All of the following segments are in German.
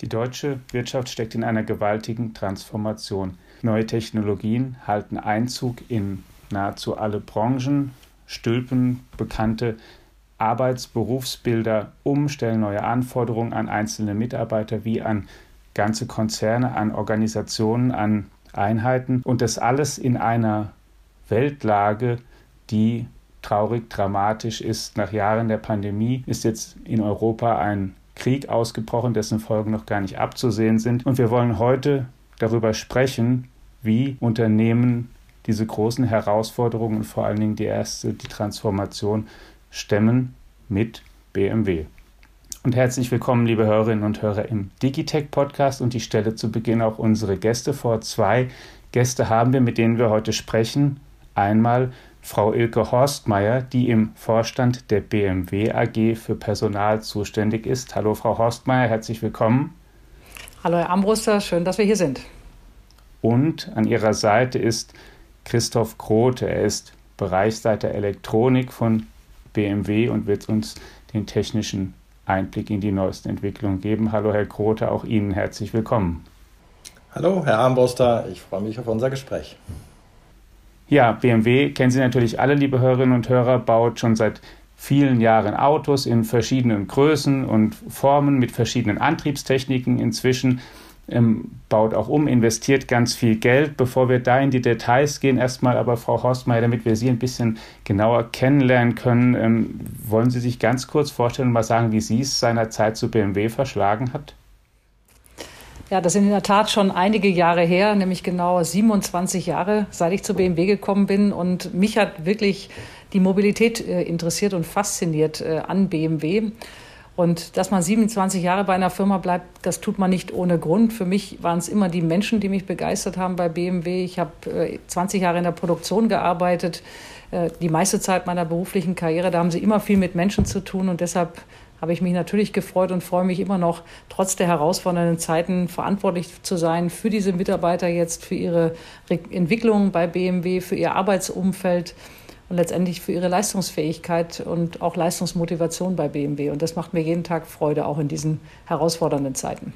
Die deutsche Wirtschaft steckt in einer gewaltigen Transformation. Neue Technologien halten Einzug in nahezu alle Branchen, stülpen bekannte Arbeitsberufsbilder um, stellen neue Anforderungen an einzelne Mitarbeiter wie an ganze Konzerne, an Organisationen, an Einheiten und das alles in einer Weltlage, die traurig, dramatisch ist. Nach Jahren der Pandemie ist jetzt in Europa ein Krieg ausgebrochen, dessen Folgen noch gar nicht abzusehen sind. Und wir wollen heute darüber sprechen, wie Unternehmen diese großen Herausforderungen und vor allen Dingen die erste, die Transformation stemmen mit BMW. Und herzlich willkommen, liebe Hörerinnen und Hörer, im Digitech Podcast. Und ich stelle zu Beginn auch unsere Gäste vor. Zwei Gäste haben wir, mit denen wir heute sprechen. Einmal Frau Ilke Horstmeier, die im Vorstand der BMW AG für Personal zuständig ist. Hallo, Frau Horstmeier, herzlich willkommen. Hallo, Herr Ambruster, schön, dass wir hier sind. Und an Ihrer Seite ist Christoph Grote. Er ist Bereichsleiter Elektronik von BMW und wird uns den technischen Einblick in die neuesten Entwicklungen geben. Hallo, Herr Grote, auch Ihnen herzlich willkommen. Hallo, Herr Armbruster, ich freue mich auf unser Gespräch. Ja, BMW kennen Sie natürlich alle, liebe Hörerinnen und Hörer, baut schon seit vielen Jahren Autos in verschiedenen Größen und Formen mit verschiedenen Antriebstechniken inzwischen. Ähm, baut auch um, investiert ganz viel Geld. Bevor wir da in die Details gehen, erstmal aber Frau Horstmeier, damit wir Sie ein bisschen genauer kennenlernen können, ähm, wollen Sie sich ganz kurz vorstellen und mal sagen, wie Sie es seinerzeit zu BMW verschlagen hat? Ja, das sind in der Tat schon einige Jahre her, nämlich genau 27 Jahre, seit ich zu BMW gekommen bin. Und mich hat wirklich die Mobilität äh, interessiert und fasziniert äh, an BMW. Und dass man 27 Jahre bei einer Firma bleibt, das tut man nicht ohne Grund. Für mich waren es immer die Menschen, die mich begeistert haben bei BMW. Ich habe äh, 20 Jahre in der Produktion gearbeitet, äh, die meiste Zeit meiner beruflichen Karriere. Da haben sie immer viel mit Menschen zu tun und deshalb habe ich mich natürlich gefreut und freue mich immer noch, trotz der herausfordernden Zeiten verantwortlich zu sein für diese Mitarbeiter jetzt, für ihre Entwicklung bei BMW, für ihr Arbeitsumfeld und letztendlich für ihre Leistungsfähigkeit und auch Leistungsmotivation bei BMW. Und das macht mir jeden Tag Freude, auch in diesen herausfordernden Zeiten.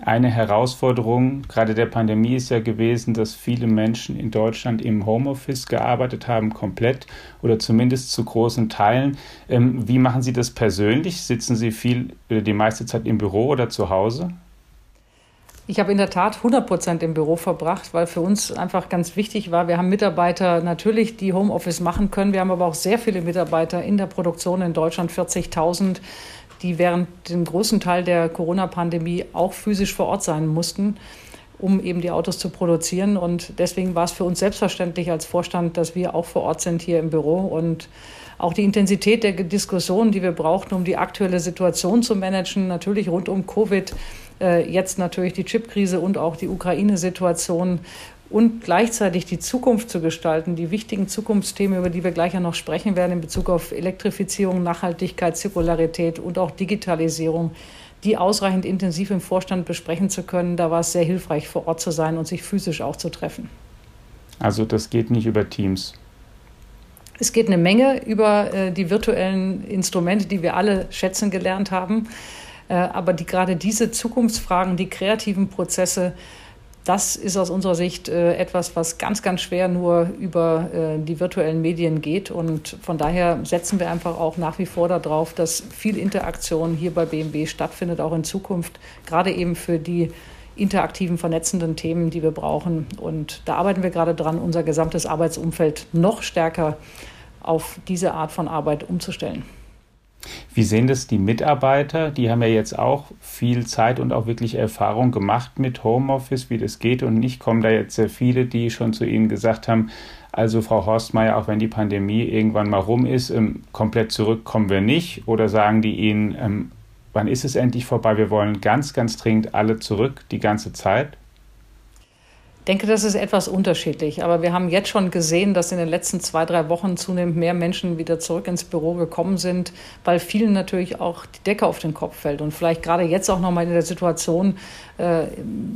Eine Herausforderung gerade der Pandemie ist ja gewesen, dass viele Menschen in Deutschland im Homeoffice gearbeitet haben, komplett oder zumindest zu großen Teilen. Ähm, wie machen Sie das persönlich? Sitzen Sie viel oder die meiste Zeit im Büro oder zu Hause? Ich habe in der Tat 100 Prozent im Büro verbracht, weil für uns einfach ganz wichtig war, wir haben Mitarbeiter natürlich, die Homeoffice machen können. Wir haben aber auch sehr viele Mitarbeiter in der Produktion in Deutschland, 40.000 die während dem großen Teil der Corona-Pandemie auch physisch vor Ort sein mussten, um eben die Autos zu produzieren. Und deswegen war es für uns selbstverständlich als Vorstand, dass wir auch vor Ort sind hier im Büro und auch die Intensität der Diskussion, die wir brauchten, um die aktuelle Situation zu managen, natürlich rund um Covid, äh, jetzt natürlich die Chipkrise und auch die Ukraine-Situation und gleichzeitig die Zukunft zu gestalten, die wichtigen Zukunftsthemen, über die wir gleich ja noch sprechen werden in Bezug auf Elektrifizierung, Nachhaltigkeit, Zirkularität und auch Digitalisierung, die ausreichend intensiv im Vorstand besprechen zu können. Da war es sehr hilfreich, vor Ort zu sein und sich physisch auch zu treffen. Also das geht nicht über Teams. Es geht eine Menge über äh, die virtuellen Instrumente, die wir alle schätzen gelernt haben. Äh, aber die, gerade diese Zukunftsfragen, die kreativen Prozesse, das ist aus unserer Sicht äh, etwas, was ganz, ganz schwer nur über äh, die virtuellen Medien geht. Und von daher setzen wir einfach auch nach wie vor darauf, dass viel Interaktion hier bei BMW stattfindet, auch in Zukunft, gerade eben für die interaktiven, vernetzenden Themen, die wir brauchen. Und da arbeiten wir gerade dran, unser gesamtes Arbeitsumfeld noch stärker auf diese Art von Arbeit umzustellen. Wie sehen das die Mitarbeiter? Die haben ja jetzt auch viel Zeit und auch wirklich Erfahrung gemacht mit Homeoffice, wie das geht. Und nicht kommen da jetzt sehr viele, die schon zu Ihnen gesagt haben, also Frau Horstmeier, auch wenn die Pandemie irgendwann mal rum ist, ähm, komplett zurück kommen wir nicht. Oder sagen die Ihnen, ähm, wann ist es endlich vorbei? Wir wollen ganz, ganz dringend alle zurück, die ganze Zeit. Denke, das ist etwas unterschiedlich. Aber wir haben jetzt schon gesehen, dass in den letzten zwei, drei Wochen zunehmend mehr Menschen wieder zurück ins Büro gekommen sind, weil vielen natürlich auch die Decke auf den Kopf fällt. Und vielleicht gerade jetzt auch nochmal in der Situation, äh,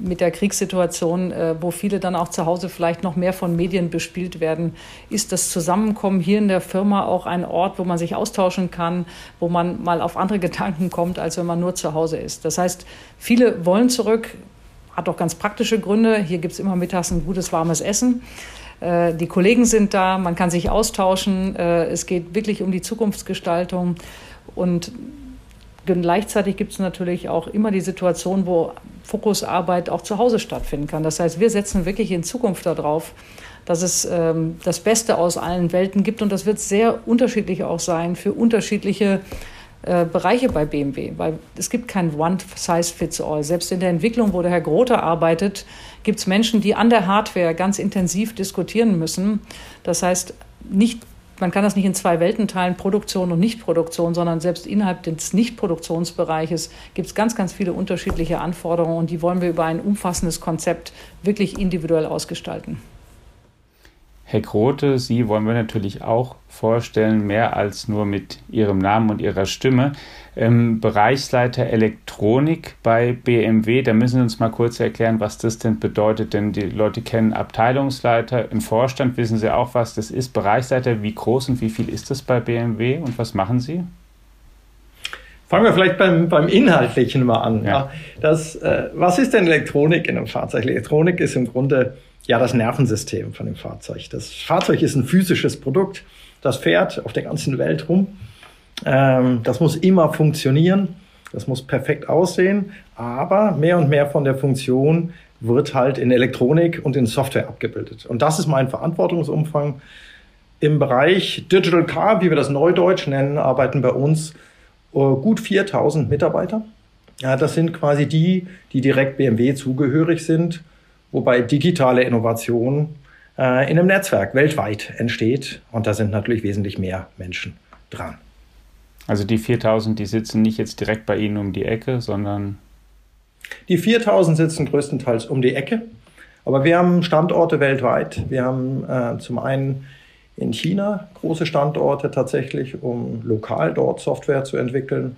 mit der Kriegssituation, äh, wo viele dann auch zu Hause vielleicht noch mehr von Medien bespielt werden, ist das Zusammenkommen hier in der Firma auch ein Ort, wo man sich austauschen kann, wo man mal auf andere Gedanken kommt, als wenn man nur zu Hause ist. Das heißt, viele wollen zurück, hat auch ganz praktische Gründe. Hier gibt es immer mittags ein gutes, warmes Essen. Äh, die Kollegen sind da, man kann sich austauschen. Äh, es geht wirklich um die Zukunftsgestaltung. Und gleichzeitig gibt es natürlich auch immer die Situation, wo Fokusarbeit auch zu Hause stattfinden kann. Das heißt, wir setzen wirklich in Zukunft darauf, dass es ähm, das Beste aus allen Welten gibt. Und das wird sehr unterschiedlich auch sein für unterschiedliche äh, Bereiche bei BMW, weil es gibt kein One-Size-Fits-All. Selbst in der Entwicklung, wo der Herr Grote arbeitet, gibt es Menschen, die an der Hardware ganz intensiv diskutieren müssen. Das heißt, nicht man kann das nicht in zwei Welten teilen, Produktion und Nichtproduktion, sondern selbst innerhalb des Nichtproduktionsbereiches gibt es ganz, ganz viele unterschiedliche Anforderungen und die wollen wir über ein umfassendes Konzept wirklich individuell ausgestalten. Herr Grote, Sie wollen wir natürlich auch vorstellen, mehr als nur mit Ihrem Namen und Ihrer Stimme. Ähm, Bereichsleiter Elektronik bei BMW, da müssen Sie uns mal kurz erklären, was das denn bedeutet, denn die Leute kennen Abteilungsleiter, im Vorstand wissen Sie auch, was das ist. Bereichsleiter, wie groß und wie viel ist das bei BMW und was machen Sie? Fangen wir vielleicht beim, beim Inhaltlichen mal an. Ja. Das, äh, was ist denn Elektronik in einem Fahrzeug? Elektronik ist im Grunde ja das Nervensystem von dem Fahrzeug. Das Fahrzeug ist ein physisches Produkt, das fährt auf der ganzen Welt rum. Ähm, das muss immer funktionieren, das muss perfekt aussehen, aber mehr und mehr von der Funktion wird halt in Elektronik und in Software abgebildet. Und das ist mein Verantwortungsumfang. Im Bereich Digital Car, wie wir das Neudeutsch nennen, arbeiten bei uns äh, gut 4000 Mitarbeiter. Ja, das sind quasi die, die direkt BMW zugehörig sind wobei digitale Innovation äh, in einem Netzwerk weltweit entsteht. Und da sind natürlich wesentlich mehr Menschen dran. Also die 4000, die sitzen nicht jetzt direkt bei Ihnen um die Ecke, sondern. Die 4000 sitzen größtenteils um die Ecke. Aber wir haben Standorte weltweit. Wir haben äh, zum einen in China große Standorte tatsächlich, um lokal dort Software zu entwickeln.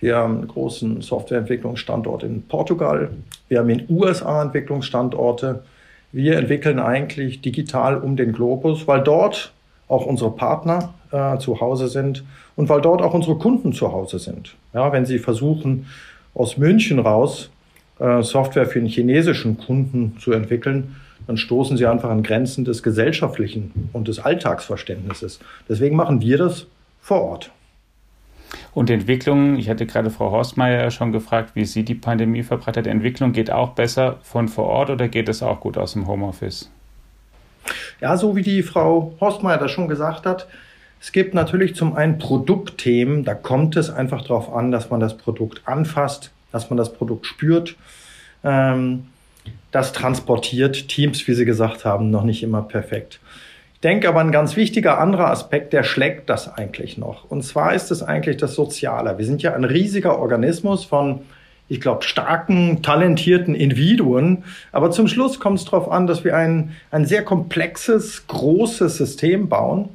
Wir haben einen großen Softwareentwicklungsstandort in Portugal. Wir haben in USA Entwicklungsstandorte. Wir entwickeln eigentlich digital um den Globus, weil dort auch unsere Partner äh, zu Hause sind und weil dort auch unsere Kunden zu Hause sind. Ja, wenn Sie versuchen, aus München raus äh, Software für einen chinesischen Kunden zu entwickeln, dann stoßen Sie einfach an Grenzen des gesellschaftlichen und des Alltagsverständnisses. Deswegen machen wir das vor Ort. Und Entwicklung, ich hatte gerade Frau Horstmeier schon gefragt, wie sie die Pandemie verbreitet hat. Entwicklung geht auch besser von vor Ort oder geht es auch gut aus dem Homeoffice? Ja, so wie die Frau Horstmeier das schon gesagt hat, es gibt natürlich zum einen Produktthemen, da kommt es einfach darauf an, dass man das Produkt anfasst, dass man das Produkt spürt. Ähm, das transportiert Teams, wie Sie gesagt haben, noch nicht immer perfekt denke aber ein ganz wichtiger anderer Aspekt, der schlägt das eigentlich noch. Und zwar ist es eigentlich das Soziale. Wir sind ja ein riesiger Organismus von, ich glaube, starken, talentierten Individuen. Aber zum Schluss kommt es darauf an, dass wir ein, ein sehr komplexes, großes System bauen.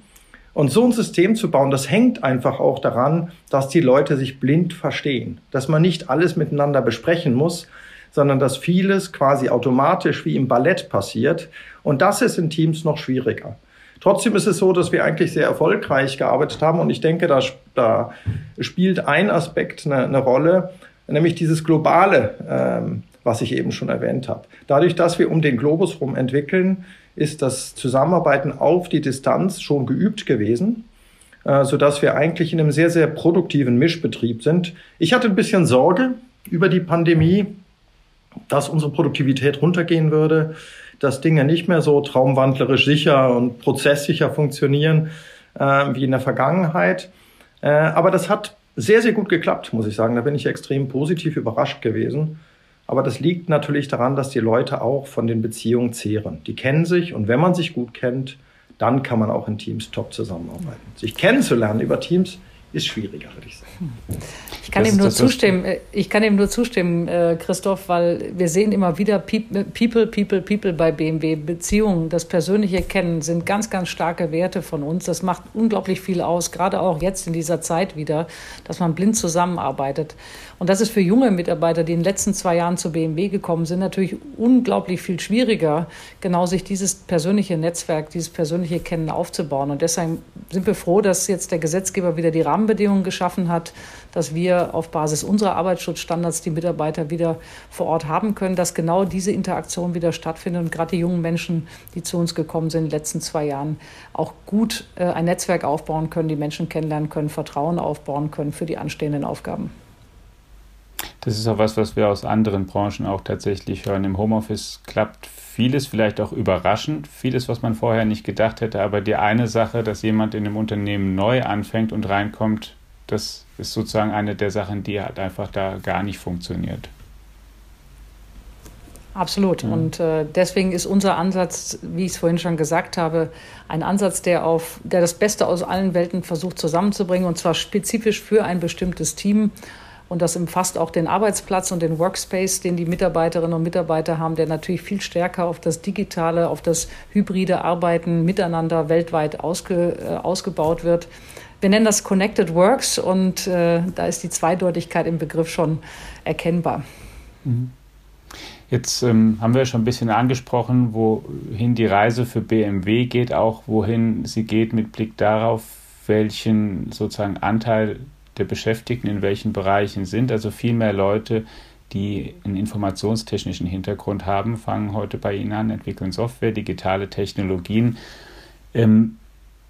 Und so ein System zu bauen, das hängt einfach auch daran, dass die Leute sich blind verstehen. Dass man nicht alles miteinander besprechen muss, sondern dass vieles quasi automatisch wie im Ballett passiert. Und das ist in Teams noch schwieriger. Trotzdem ist es so, dass wir eigentlich sehr erfolgreich gearbeitet haben und ich denke, da, da spielt ein Aspekt eine, eine Rolle, nämlich dieses globale, ähm, was ich eben schon erwähnt habe. Dadurch, dass wir um den Globus herum entwickeln, ist das Zusammenarbeiten auf die Distanz schon geübt gewesen, äh, sodass wir eigentlich in einem sehr, sehr produktiven Mischbetrieb sind. Ich hatte ein bisschen Sorge über die Pandemie, dass unsere Produktivität runtergehen würde dass Dinge nicht mehr so traumwandlerisch sicher und prozesssicher funktionieren äh, wie in der Vergangenheit. Äh, aber das hat sehr, sehr gut geklappt, muss ich sagen. Da bin ich extrem positiv überrascht gewesen. Aber das liegt natürlich daran, dass die Leute auch von den Beziehungen zehren. Die kennen sich und wenn man sich gut kennt, dann kann man auch in Teams top zusammenarbeiten. Sich kennenzulernen über Teams ist schwieriger, würde ich sagen. Ich kann, ihm nur, zustimmen, äh, ich kann ihm nur zustimmen, äh, Christoph, weil wir sehen immer wieder People, People, People bei BMW. Beziehungen, das persönliche Kennen sind ganz, ganz starke Werte von uns. Das macht unglaublich viel aus, gerade auch jetzt in dieser Zeit wieder, dass man blind zusammenarbeitet. Und das ist für junge Mitarbeiter, die in den letzten zwei Jahren zu BMW gekommen sind, natürlich unglaublich viel schwieriger, genau sich dieses persönliche Netzwerk, dieses persönliche Kennen aufzubauen. Und deshalb sind wir froh, dass jetzt der Gesetzgeber wieder die Rahmenbedingungen geschaffen hat, dass wir auf Basis unserer Arbeitsschutzstandards die Mitarbeiter wieder vor Ort haben können, dass genau diese Interaktion wieder stattfindet und gerade die jungen Menschen, die zu uns gekommen sind in den letzten zwei Jahren, auch gut äh, ein Netzwerk aufbauen können, die Menschen kennenlernen können, Vertrauen aufbauen können für die anstehenden Aufgaben. Das ist auch was, was wir aus anderen Branchen auch tatsächlich hören. Im Homeoffice klappt vieles, vielleicht auch überraschend, vieles, was man vorher nicht gedacht hätte. Aber die eine Sache, dass jemand in einem Unternehmen neu anfängt und reinkommt, das ist sozusagen eine der Sachen, die halt einfach da gar nicht funktioniert. Absolut. Ja. Und äh, deswegen ist unser Ansatz, wie ich es vorhin schon gesagt habe, ein Ansatz, der auf, der das Beste aus allen Welten versucht zusammenzubringen und zwar spezifisch für ein bestimmtes Team und das umfasst auch den Arbeitsplatz und den Workspace, den die Mitarbeiterinnen und Mitarbeiter haben, der natürlich viel stärker auf das digitale, auf das hybride Arbeiten miteinander weltweit ausge, äh, ausgebaut wird. Wir nennen das Connected Works und äh, da ist die Zweideutigkeit im Begriff schon erkennbar. Mhm. Jetzt ähm, haben wir schon ein bisschen angesprochen, wohin die Reise für BMW geht, auch wohin sie geht mit Blick darauf, welchen sozusagen Anteil der Beschäftigten in welchen Bereichen sind. Also viel mehr Leute, die einen informationstechnischen Hintergrund haben, fangen heute bei Ihnen an, entwickeln Software, digitale Technologien. Ähm,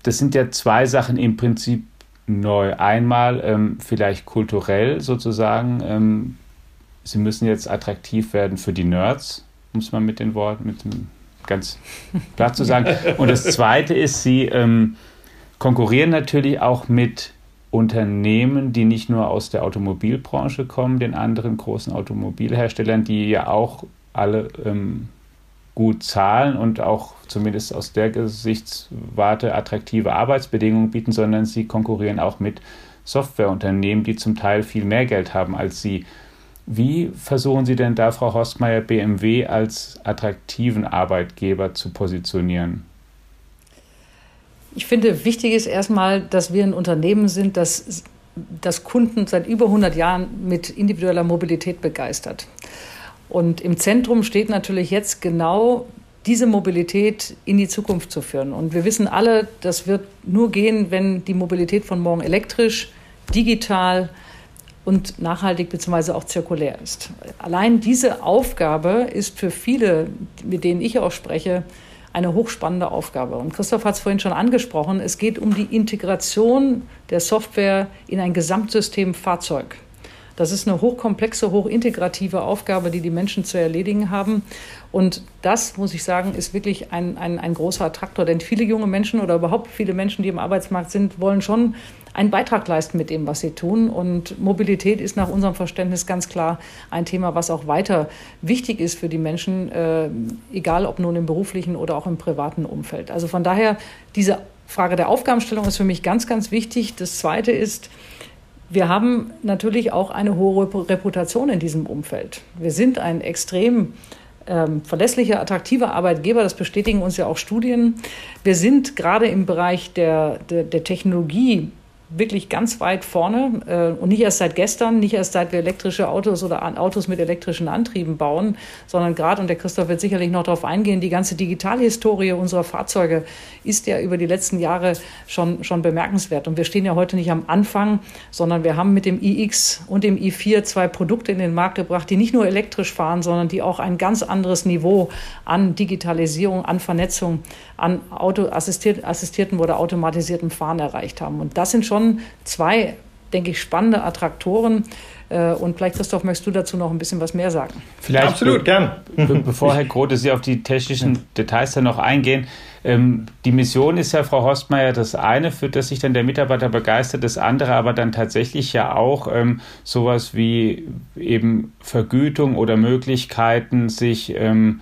das sind ja zwei Sachen im Prinzip neu. Einmal ähm, vielleicht kulturell sozusagen. Ähm, sie müssen jetzt attraktiv werden für die Nerds, muss man mit den Worten, mit dem ganz platt zu sagen. Und das Zweite ist, sie konkurrieren natürlich auch mit Unternehmen, die nicht nur aus der Automobilbranche kommen, den anderen großen Automobilherstellern, die ja auch alle ähm, gut zahlen und auch zumindest aus der Gesichtswarte attraktive Arbeitsbedingungen bieten, sondern sie konkurrieren auch mit Softwareunternehmen, die zum Teil viel mehr Geld haben als sie. Wie versuchen Sie denn da, Frau Horstmeier, BMW als attraktiven Arbeitgeber zu positionieren? Ich finde, wichtig ist erstmal, dass wir ein Unternehmen sind, das, das Kunden seit über 100 Jahren mit individueller Mobilität begeistert. Und im Zentrum steht natürlich jetzt genau diese Mobilität in die Zukunft zu führen. Und wir wissen alle, das wird nur gehen, wenn die Mobilität von morgen elektrisch, digital und nachhaltig bzw. auch zirkulär ist. Allein diese Aufgabe ist für viele, mit denen ich auch spreche, eine hochspannende Aufgabe. Und Christoph hat es vorhin schon angesprochen, es geht um die Integration der Software in ein Gesamtsystem Fahrzeug. Das ist eine hochkomplexe, hochintegrative Aufgabe, die die Menschen zu erledigen haben. Und das, muss ich sagen, ist wirklich ein, ein, ein großer Attraktor. Denn viele junge Menschen oder überhaupt viele Menschen, die im Arbeitsmarkt sind, wollen schon einen Beitrag leisten mit dem, was sie tun. Und Mobilität ist nach unserem Verständnis ganz klar ein Thema, was auch weiter wichtig ist für die Menschen, äh, egal ob nun im beruflichen oder auch im privaten Umfeld. Also von daher, diese Frage der Aufgabenstellung ist für mich ganz, ganz wichtig. Das Zweite ist, wir haben natürlich auch eine hohe Reputation in diesem Umfeld. Wir sind ein extrem ähm, verlässlicher, attraktiver Arbeitgeber. Das bestätigen uns ja auch Studien. Wir sind gerade im Bereich der, der, der Technologie wirklich ganz weit vorne äh, und nicht erst seit gestern, nicht erst seit wir elektrische Autos oder Autos mit elektrischen Antrieben bauen, sondern gerade, und der Christoph wird sicherlich noch darauf eingehen, die ganze Digitalhistorie unserer Fahrzeuge ist ja über die letzten Jahre schon, schon bemerkenswert. Und wir stehen ja heute nicht am Anfang, sondern wir haben mit dem iX und dem i4 zwei Produkte in den Markt gebracht, die nicht nur elektrisch fahren, sondern die auch ein ganz anderes Niveau an Digitalisierung, an Vernetzung, an autoassistierten oder automatisiertem Fahren erreicht haben. Und das sind schon zwei, denke ich, spannende Attraktoren. Äh, und vielleicht, Christoph, möchtest du dazu noch ein bisschen was mehr sagen? Vielleicht, Absolut, gern. bevor Herr Grote Sie auf die technischen Details dann noch eingehen. Ähm, die Mission ist ja, Frau Horstmeier, das eine, für das sich dann der Mitarbeiter begeistert, das andere aber dann tatsächlich ja auch ähm, sowas wie eben Vergütung oder Möglichkeiten, sich ähm,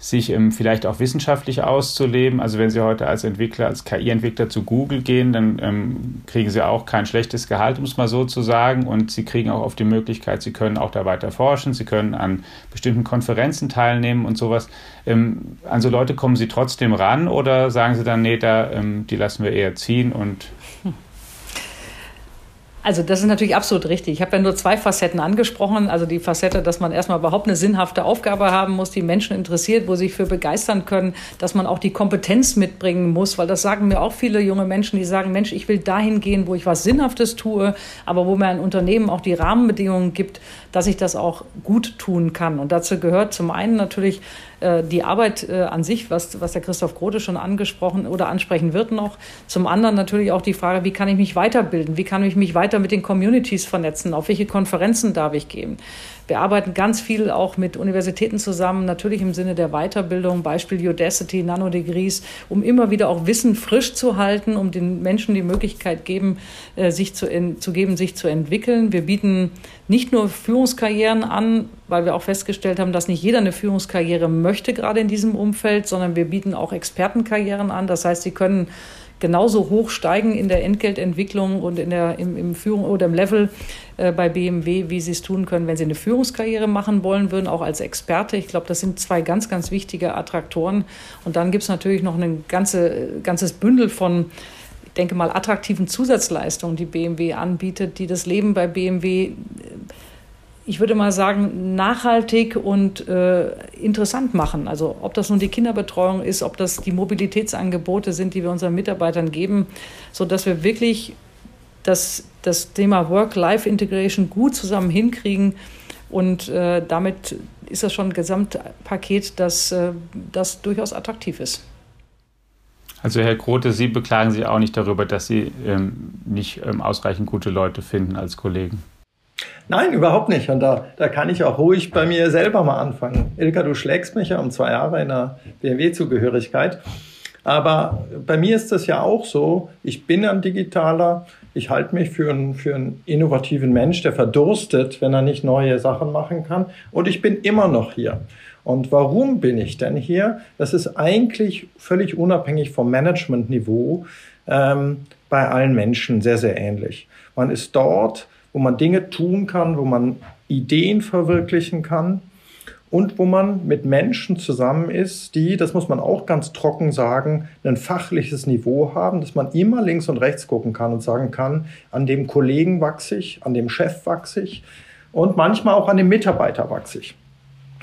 sich ähm, vielleicht auch wissenschaftlich auszuleben. Also wenn Sie heute als Entwickler, als KI-Entwickler zu Google gehen, dann ähm, kriegen Sie auch kein schlechtes Gehalt, um es mal so zu sagen. Und Sie kriegen auch oft die Möglichkeit, Sie können auch da weiter forschen, Sie können an bestimmten Konferenzen teilnehmen und sowas. Ähm, an so Leute kommen Sie trotzdem ran oder sagen Sie dann, nee, da, ähm, die lassen wir eher ziehen und also das ist natürlich absolut richtig. Ich habe ja nur zwei Facetten angesprochen. Also die Facette, dass man erstmal überhaupt eine sinnhafte Aufgabe haben muss, die Menschen interessiert, wo sie sich für begeistern können, dass man auch die Kompetenz mitbringen muss, weil das sagen mir auch viele junge Menschen, die sagen, Mensch, ich will dahin gehen, wo ich was Sinnhaftes tue, aber wo mir ein Unternehmen auch die Rahmenbedingungen gibt, dass ich das auch gut tun kann. Und dazu gehört zum einen natürlich äh, die Arbeit äh, an sich, was, was der Christoph Grote schon angesprochen oder ansprechen wird noch. Zum anderen natürlich auch die Frage, wie kann ich mich weiterbilden? Wie kann ich mich weiter mit den Communities vernetzen? Auf welche Konferenzen darf ich gehen? Wir arbeiten ganz viel auch mit Universitäten zusammen, natürlich im Sinne der Weiterbildung, Beispiel Udacity, Nanodegrees, um immer wieder auch Wissen frisch zu halten, um den Menschen die Möglichkeit geben, äh, sich zu, zu geben, sich zu entwickeln. Wir bieten nicht nur Führungskarrieren an, weil wir auch festgestellt haben, dass nicht jeder eine Führungskarriere möchte, gerade in diesem Umfeld, sondern wir bieten auch Expertenkarrieren an. Das heißt, sie können genauso hoch steigen in der Entgeltentwicklung und in der, im, im Führung oder im Level äh, bei BMW, wie sie es tun können, wenn sie eine Führungskarriere machen wollen würden, auch als Experte. Ich glaube, das sind zwei ganz, ganz wichtige Attraktoren. Und dann gibt es natürlich noch ein ganze, ganzes Bündel von ich denke mal, attraktiven Zusatzleistungen, die BMW anbietet, die das Leben bei BMW ich würde mal sagen, nachhaltig und äh, interessant machen. Also ob das nun die Kinderbetreuung ist, ob das die Mobilitätsangebote sind, die wir unseren Mitarbeitern geben, sodass wir wirklich das, das Thema Work-Life-Integration gut zusammen hinkriegen. Und äh, damit ist das schon ein Gesamtpaket, das, äh, das durchaus attraktiv ist. Also Herr Grote, Sie beklagen sich auch nicht darüber, dass Sie ähm, nicht ähm, ausreichend gute Leute finden als Kollegen. Nein, überhaupt nicht. Und da, da kann ich auch ruhig bei mir selber mal anfangen. Ilka, du schlägst mich ja um zwei Jahre in der BMW-Zugehörigkeit. Aber bei mir ist das ja auch so. Ich bin ein Digitaler. Ich halte mich für einen, für einen innovativen Mensch, der verdurstet, wenn er nicht neue Sachen machen kann. Und ich bin immer noch hier. Und warum bin ich denn hier? Das ist eigentlich völlig unabhängig vom Managementniveau ähm, bei allen Menschen sehr, sehr ähnlich. Man ist dort, wo man Dinge tun kann, wo man Ideen verwirklichen kann und wo man mit Menschen zusammen ist, die, das muss man auch ganz trocken sagen, ein fachliches Niveau haben, dass man immer links und rechts gucken kann und sagen kann, an dem Kollegen wachse ich, an dem Chef wachse ich und manchmal auch an dem Mitarbeiter wachse ich.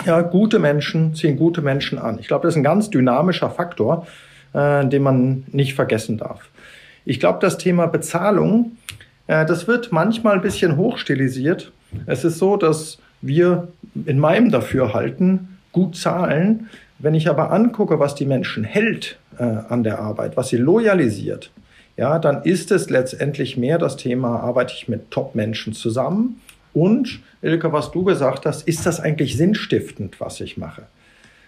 Ja, gute Menschen ziehen gute Menschen an. Ich glaube, das ist ein ganz dynamischer Faktor, äh, den man nicht vergessen darf. Ich glaube, das Thema Bezahlung das wird manchmal ein bisschen hochstilisiert. Es ist so, dass wir in meinem Dafürhalten gut zahlen. Wenn ich aber angucke, was die Menschen hält äh, an der Arbeit, was sie loyalisiert, ja, dann ist es letztendlich mehr das Thema, arbeite ich mit Top-Menschen zusammen und, Ilke, was du gesagt hast, ist das eigentlich sinnstiftend, was ich mache?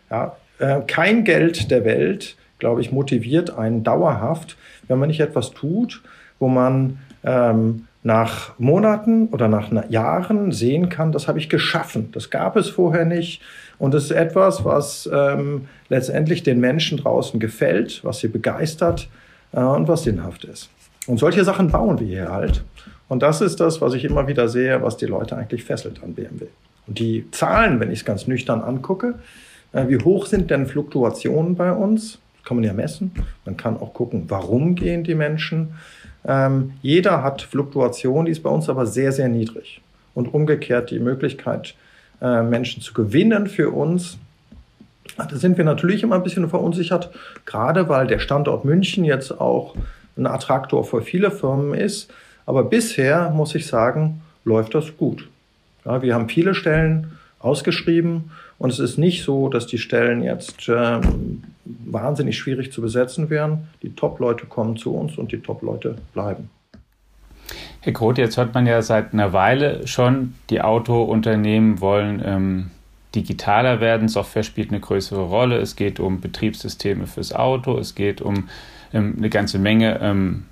Ja, äh, kein Geld der Welt, glaube ich, motiviert einen dauerhaft, wenn man nicht etwas tut, wo man ähm, nach Monaten oder nach Jahren sehen kann, das habe ich geschaffen. Das gab es vorher nicht. Und es ist etwas, was ähm, letztendlich den Menschen draußen gefällt, was sie begeistert äh, und was sinnhaft ist. Und solche Sachen bauen wir hier halt. Und das ist das, was ich immer wieder sehe, was die Leute eigentlich fesselt an BMW. Und die Zahlen, wenn ich es ganz nüchtern angucke, äh, wie hoch sind denn Fluktuationen bei uns? Das kann man ja messen. Man kann auch gucken, warum gehen die Menschen. Ähm, jeder hat Fluktuation, die ist bei uns aber sehr, sehr niedrig. Und umgekehrt die Möglichkeit, äh, Menschen zu gewinnen für uns, da sind wir natürlich immer ein bisschen verunsichert, gerade weil der Standort München jetzt auch ein Attraktor für viele Firmen ist. Aber bisher muss ich sagen, läuft das gut. Ja, wir haben viele Stellen ausgeschrieben und es ist nicht so, dass die Stellen jetzt ähm, wahnsinnig schwierig zu besetzen wären. Die Top-Leute kommen zu uns und die Top-Leute bleiben. Herr Groth, jetzt hört man ja seit einer Weile schon, die Autounternehmen wollen ähm, digitaler werden. Software spielt eine größere Rolle. Es geht um Betriebssysteme fürs Auto. Es geht um ähm, eine ganze Menge ähm,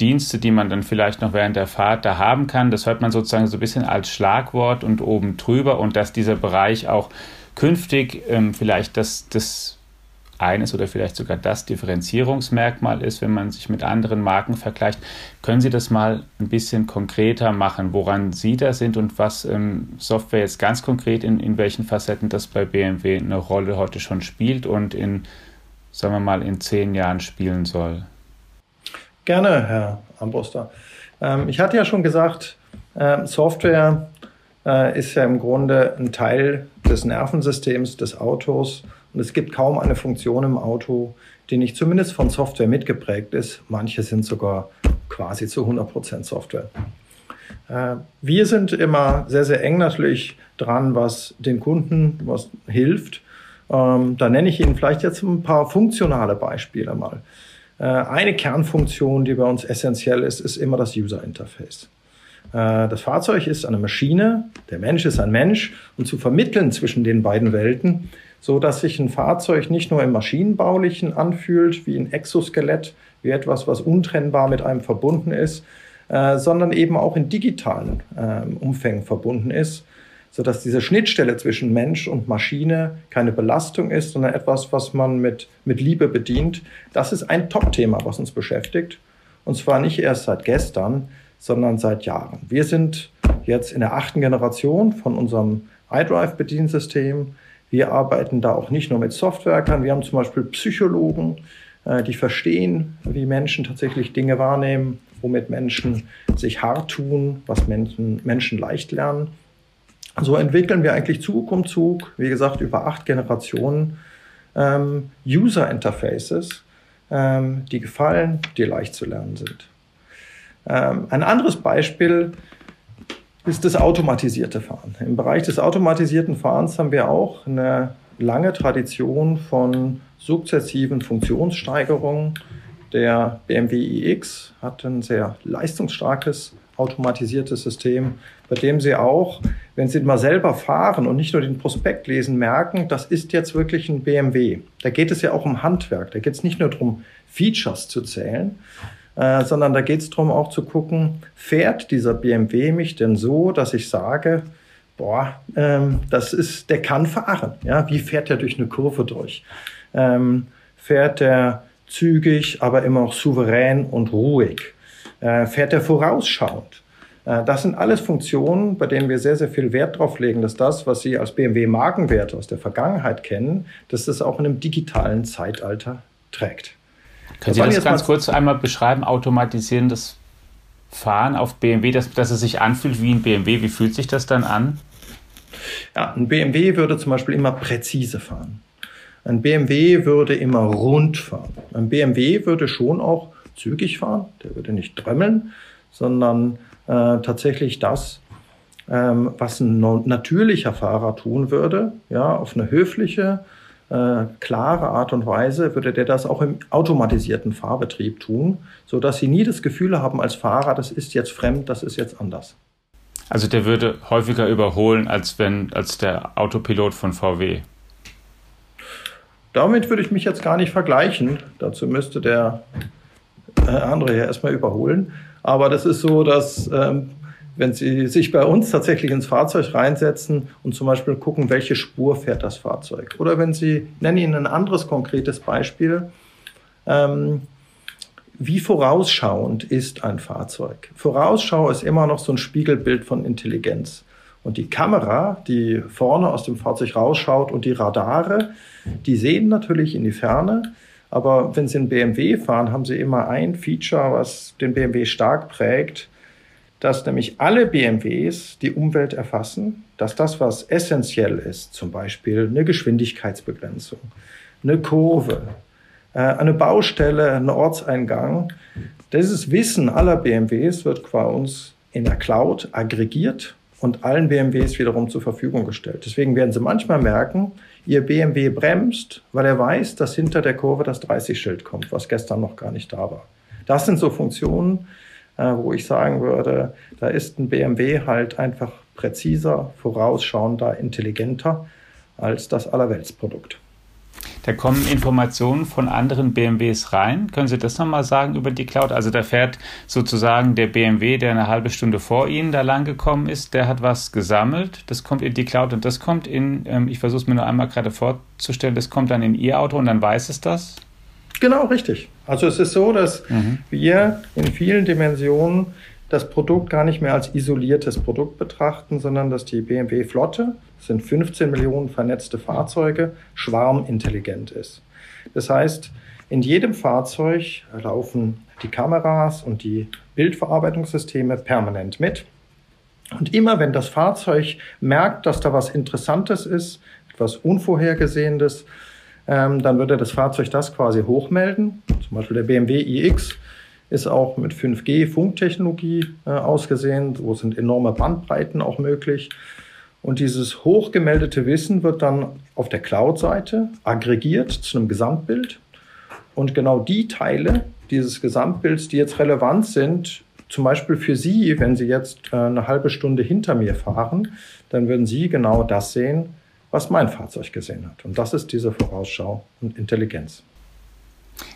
Dienste, die man dann vielleicht noch während der Fahrt da haben kann. Das hört man sozusagen so ein bisschen als Schlagwort und oben drüber und dass dieser Bereich auch künftig ähm, vielleicht das, das eines oder vielleicht sogar das Differenzierungsmerkmal ist, wenn man sich mit anderen Marken vergleicht. Können Sie das mal ein bisschen konkreter machen, woran Sie da sind und was ähm, Software jetzt ganz konkret in, in welchen Facetten das bei BMW eine Rolle heute schon spielt und in, sagen wir mal, in zehn Jahren spielen soll? Gerne, Herr Ambruster. Ähm, ich hatte ja schon gesagt, äh, Software äh, ist ja im Grunde ein Teil des Nervensystems des Autos und es gibt kaum eine Funktion im Auto, die nicht zumindest von Software mitgeprägt ist. Manche sind sogar quasi zu 100% Software. Äh, wir sind immer sehr, sehr eng natürlich dran, was den Kunden was hilft. Ähm, da nenne ich Ihnen vielleicht jetzt ein paar funktionale Beispiele mal. Äh, eine Kernfunktion, die bei uns essentiell ist, ist immer das User Interface. Äh, das Fahrzeug ist eine Maschine, der Mensch ist ein Mensch und zu vermitteln zwischen den beiden Welten so dass sich ein Fahrzeug nicht nur im Maschinenbaulichen anfühlt, wie ein Exoskelett, wie etwas, was untrennbar mit einem verbunden ist, äh, sondern eben auch in digitalen äh, Umfängen verbunden ist, so dass diese Schnittstelle zwischen Mensch und Maschine keine Belastung ist, sondern etwas, was man mit, mit Liebe bedient. Das ist ein Top-Thema, was uns beschäftigt. Und zwar nicht erst seit gestern, sondern seit Jahren. Wir sind jetzt in der achten Generation von unserem iDrive-Bediensystem. Wir arbeiten da auch nicht nur mit Softwerkern, wir haben zum Beispiel Psychologen, äh, die verstehen, wie Menschen tatsächlich Dinge wahrnehmen, womit Menschen sich hart tun, was Menschen, Menschen leicht lernen. So entwickeln wir eigentlich Zug um Zug, wie gesagt, über acht Generationen ähm, User Interfaces, ähm, die gefallen, die leicht zu lernen sind. Ähm, ein anderes Beispiel ist das automatisierte Fahren. Im Bereich des automatisierten Fahrens haben wir auch eine lange Tradition von sukzessiven Funktionssteigerungen. Der BMW iX hat ein sehr leistungsstarkes automatisiertes System, bei dem Sie auch, wenn Sie mal selber fahren und nicht nur den Prospekt lesen, merken, das ist jetzt wirklich ein BMW. Da geht es ja auch um Handwerk. Da geht es nicht nur darum, Features zu zählen, äh, sondern da geht es darum auch zu gucken, fährt dieser BMW mich denn so, dass ich sage, boah, ähm, das ist, der kann fahren. Ja, wie fährt er durch eine Kurve durch? Ähm, fährt er zügig, aber immer auch souverän und ruhig? Äh, fährt er vorausschauend? Äh, das sind alles Funktionen, bei denen wir sehr, sehr viel Wert drauf legen, dass das, was Sie als BMW-Markenwert aus der Vergangenheit kennen, dass das auch in einem digitalen Zeitalter trägt. Können Sie das ganz kurz einmal beschreiben, automatisierendes Fahren auf BMW, dass, dass es sich anfühlt wie ein BMW? Wie fühlt sich das dann an? Ja, ein BMW würde zum Beispiel immer präzise fahren. Ein BMW würde immer rund fahren. Ein BMW würde schon auch zügig fahren. Der würde nicht drömmeln, sondern äh, tatsächlich das, ähm, was ein natürlicher Fahrer tun würde, ja, auf eine höfliche, äh, klare Art und Weise würde der das auch im automatisierten Fahrbetrieb tun, sodass sie nie das Gefühl haben als Fahrer, das ist jetzt fremd, das ist jetzt anders. Also der würde häufiger überholen als wenn als der Autopilot von VW. Damit würde ich mich jetzt gar nicht vergleichen. Dazu müsste der andere ja erstmal überholen. Aber das ist so, dass ähm, wenn Sie sich bei uns tatsächlich ins Fahrzeug reinsetzen und zum Beispiel gucken, welche Spur fährt das Fahrzeug. Oder wenn Sie, nennen Ihnen ein anderes konkretes Beispiel, ähm, wie vorausschauend ist ein Fahrzeug? Vorausschau ist immer noch so ein Spiegelbild von Intelligenz. Und die Kamera, die vorne aus dem Fahrzeug rausschaut und die Radare, die sehen natürlich in die Ferne. Aber wenn Sie einen BMW fahren, haben Sie immer ein Feature, was den BMW stark prägt dass nämlich alle BMWs die Umwelt erfassen, dass das, was essentiell ist, zum Beispiel eine Geschwindigkeitsbegrenzung, eine Kurve, äh, eine Baustelle, ein Ortseingang, dieses Wissen aller BMWs wird bei uns in der Cloud aggregiert und allen BMWs wiederum zur Verfügung gestellt. Deswegen werden Sie manchmal merken, Ihr BMW bremst, weil er weiß, dass hinter der Kurve das 30-Schild kommt, was gestern noch gar nicht da war. Das sind so Funktionen, äh, wo ich sagen würde, da ist ein BMW halt einfach präziser, vorausschauender, intelligenter als das Allerweltsprodukt. Da kommen Informationen von anderen BMWs rein. Können Sie das nochmal sagen über die Cloud? Also da fährt sozusagen der BMW, der eine halbe Stunde vor Ihnen da lang gekommen ist, der hat was gesammelt, das kommt in die Cloud und das kommt in, ähm, ich versuche es mir nur einmal gerade vorzustellen, das kommt dann in Ihr Auto und dann weiß es das? Genau, richtig. Also es ist so, dass mhm. wir in vielen Dimensionen das Produkt gar nicht mehr als isoliertes Produkt betrachten, sondern dass die BMW-Flotte, das sind 15 Millionen vernetzte Fahrzeuge, schwarmintelligent ist. Das heißt, in jedem Fahrzeug laufen die Kameras und die Bildverarbeitungssysteme permanent mit. Und immer wenn das Fahrzeug merkt, dass da was Interessantes ist, etwas Unvorhergesehenes, ähm, dann würde das Fahrzeug das quasi hochmelden. Zum Beispiel der BMW iX ist auch mit 5G-Funktechnologie äh, ausgesehen. Wo sind enorme Bandbreiten auch möglich. Und dieses hochgemeldete Wissen wird dann auf der Cloud-Seite aggregiert zu einem Gesamtbild. Und genau die Teile dieses Gesamtbilds, die jetzt relevant sind, zum Beispiel für Sie, wenn Sie jetzt äh, eine halbe Stunde hinter mir fahren, dann würden Sie genau das sehen, was mein Fahrzeug gesehen hat. Und das ist diese Vorausschau und Intelligenz.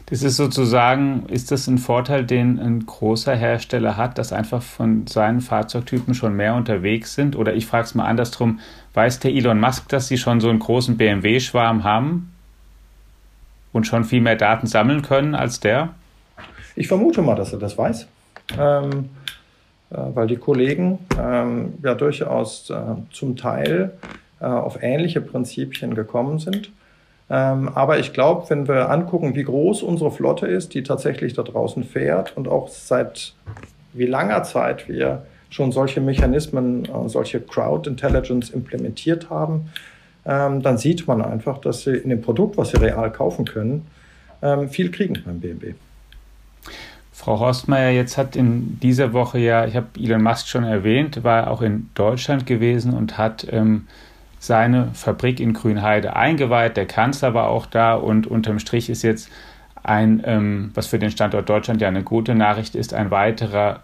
Das ist sozusagen, ist das ein Vorteil, den ein großer Hersteller hat, dass einfach von seinen Fahrzeugtypen schon mehr unterwegs sind? Oder ich frage es mal andersrum, weiß der Elon Musk, dass sie schon so einen großen BMW-Schwarm haben und schon viel mehr Daten sammeln können als der? Ich vermute mal, dass er das weiß. Ähm, äh, weil die Kollegen ähm, ja durchaus äh, zum Teil äh, auf ähnliche Prinzipien gekommen sind. Ähm, aber ich glaube, wenn wir angucken, wie groß unsere Flotte ist, die tatsächlich da draußen fährt und auch seit wie langer Zeit wir schon solche Mechanismen, äh, solche Crowd Intelligence implementiert haben, ähm, dann sieht man einfach, dass sie in dem Produkt, was sie real kaufen können, ähm, viel kriegen beim BMW. Frau Horstmeier, jetzt hat in dieser Woche ja, ich habe Elon Musk schon erwähnt, war auch in Deutschland gewesen und hat ähm, seine Fabrik in Grünheide eingeweiht. Der Kanzler war auch da und unterm Strich ist jetzt ein, ähm, was für den Standort Deutschland ja eine gute Nachricht ist, ein weiterer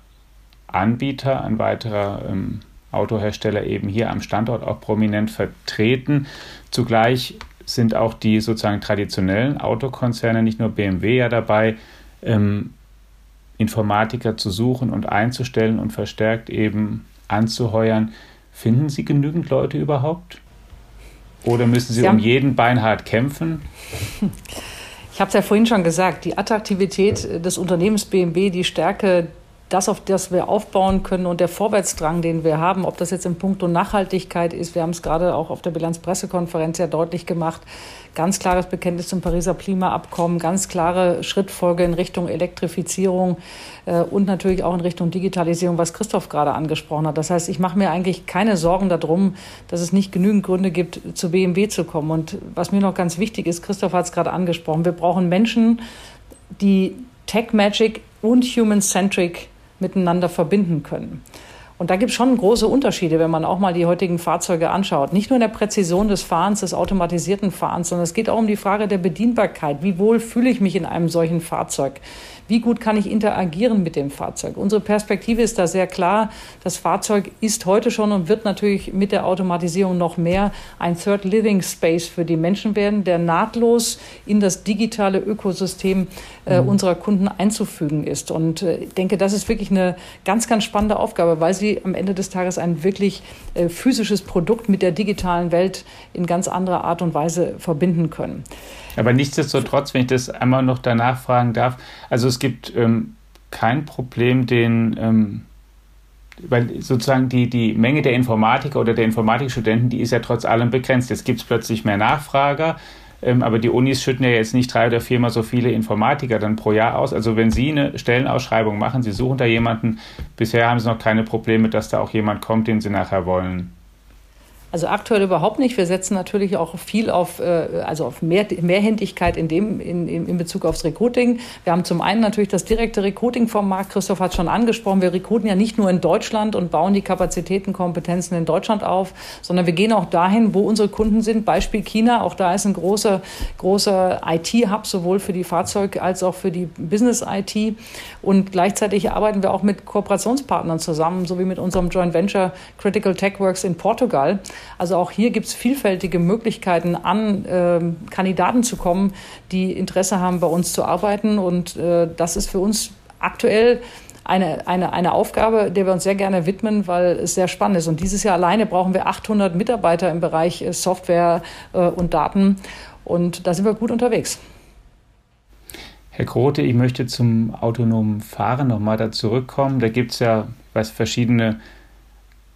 Anbieter, ein weiterer ähm, Autohersteller eben hier am Standort auch prominent vertreten. Zugleich sind auch die sozusagen traditionellen Autokonzerne, nicht nur BMW ja dabei, ähm, Informatiker zu suchen und einzustellen und verstärkt eben anzuheuern. Finden Sie genügend Leute überhaupt? Oder müssen Sie, Sie um jeden Beinhard kämpfen? Ich habe es ja vorhin schon gesagt, die Attraktivität des Unternehmens BMW, die Stärke das, auf das wir aufbauen können und der Vorwärtsdrang, den wir haben, ob das jetzt in puncto Nachhaltigkeit ist, wir haben es gerade auch auf der Bilanzpressekonferenz ja deutlich gemacht, ganz klares Bekenntnis zum Pariser Klimaabkommen, ganz klare Schrittfolge in Richtung Elektrifizierung äh, und natürlich auch in Richtung Digitalisierung, was Christoph gerade angesprochen hat. Das heißt, ich mache mir eigentlich keine Sorgen darum, dass es nicht genügend Gründe gibt, zu BMW zu kommen. Und was mir noch ganz wichtig ist, Christoph hat es gerade angesprochen, wir brauchen Menschen, die Tech Magic und Human Centric miteinander verbinden können. Und da gibt es schon große Unterschiede, wenn man auch mal die heutigen Fahrzeuge anschaut. Nicht nur in der Präzision des Fahrens, des automatisierten Fahrens, sondern es geht auch um die Frage der Bedienbarkeit. Wie wohl fühle ich mich in einem solchen Fahrzeug? Wie gut kann ich interagieren mit dem Fahrzeug? Unsere Perspektive ist da sehr klar. Das Fahrzeug ist heute schon und wird natürlich mit der Automatisierung noch mehr ein Third Living Space für die Menschen werden, der nahtlos in das digitale Ökosystem äh, mhm. unserer Kunden einzufügen ist. Und äh, ich denke, das ist wirklich eine ganz, ganz spannende Aufgabe, weil sie am Ende des Tages ein wirklich äh, physisches Produkt mit der digitalen Welt in ganz anderer Art und Weise verbinden können. Aber nichtsdestotrotz, wenn ich das einmal noch danach fragen darf, also es gibt ähm, kein Problem, den, ähm, weil sozusagen die, die Menge der Informatiker oder der Informatikstudenten, die ist ja trotz allem begrenzt. Jetzt gibt es plötzlich mehr Nachfrager, ähm, aber die Unis schütten ja jetzt nicht drei oder viermal so viele Informatiker dann pro Jahr aus. Also wenn Sie eine Stellenausschreibung machen, Sie suchen da jemanden, bisher haben Sie noch keine Probleme, dass da auch jemand kommt, den Sie nachher wollen. Also aktuell überhaupt nicht. Wir setzen natürlich auch viel auf, äh, also auf Mehr, Mehrhändigkeit in, dem, in, in Bezug aufs Recruiting. Wir haben zum einen natürlich das direkte Recruiting vom Markt. Christoph hat schon angesprochen. Wir rekruten ja nicht nur in Deutschland und bauen die Kapazitäten, Kompetenzen in Deutschland auf, sondern wir gehen auch dahin, wo unsere Kunden sind. Beispiel China. Auch da ist ein großer, großer IT-Hub, sowohl für die Fahrzeug- als auch für die Business-IT. Und gleichzeitig arbeiten wir auch mit Kooperationspartnern zusammen, so wie mit unserem Joint Venture Critical Tech Works in Portugal Also auch hier gibt es vielfältige Möglichkeiten, an äh, Kandidaten zu kommen, die Interesse haben, bei uns zu arbeiten. Und äh, das ist für uns aktuell eine, eine, eine Aufgabe, der wir uns sehr gerne widmen, weil es sehr spannend ist. Und dieses Jahr alleine brauchen wir 800 Mitarbeiter im Bereich äh, Software äh, und Daten. Und da sind wir gut unterwegs. Herr Grote, ich möchte zum autonomen Fahren nochmal da zurückkommen. Da gibt es ja weiß, verschiedene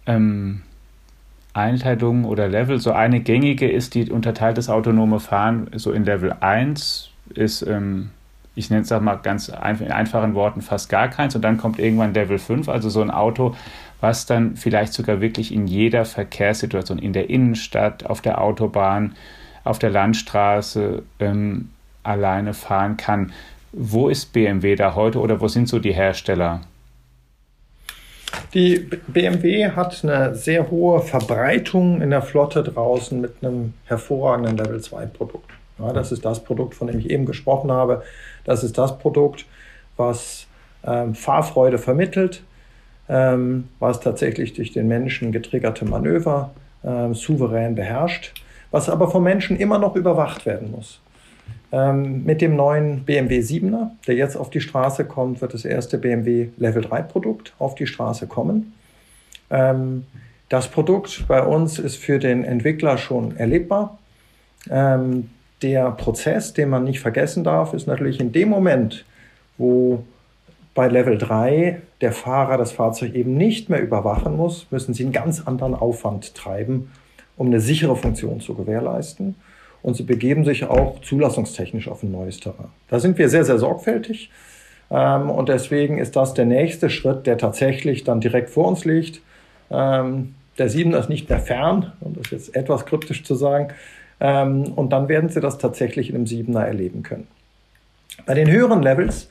ähm, Einteilungen oder Level. So eine gängige ist die unterteilt das autonome Fahren so in Level 1 ist, ähm, ich nenne es mal ganz ein, in einfachen Worten, fast gar keins und dann kommt irgendwann Level 5, also so ein Auto, was dann vielleicht sogar wirklich in jeder Verkehrssituation, in der Innenstadt, auf der Autobahn, auf der Landstraße, ähm, alleine fahren kann. Wo ist BMW da heute oder wo sind so die Hersteller? Die BMW hat eine sehr hohe Verbreitung in der Flotte draußen mit einem hervorragenden Level 2 Produkt. Ja, das ist das Produkt, von dem ich eben gesprochen habe. Das ist das Produkt, was ähm, Fahrfreude vermittelt, ähm, was tatsächlich durch den Menschen getriggerte Manöver ähm, souverän beherrscht, was aber vom Menschen immer noch überwacht werden muss. Ähm, mit dem neuen BMW 7er, der jetzt auf die Straße kommt, wird das erste BMW Level 3 Produkt auf die Straße kommen. Ähm, das Produkt bei uns ist für den Entwickler schon erlebbar. Ähm, der Prozess, den man nicht vergessen darf, ist natürlich in dem Moment, wo bei Level 3 der Fahrer das Fahrzeug eben nicht mehr überwachen muss, müssen sie einen ganz anderen Aufwand treiben, um eine sichere Funktion zu gewährleisten und sie begeben sich auch zulassungstechnisch auf ein neues Terrain. Da sind wir sehr, sehr sorgfältig ähm, und deswegen ist das der nächste Schritt, der tatsächlich dann direkt vor uns liegt. Ähm, der 7 ist nicht mehr fern, um das jetzt etwas kryptisch zu sagen, ähm, und dann werden Sie das tatsächlich in einem 7er erleben können. Bei den höheren Levels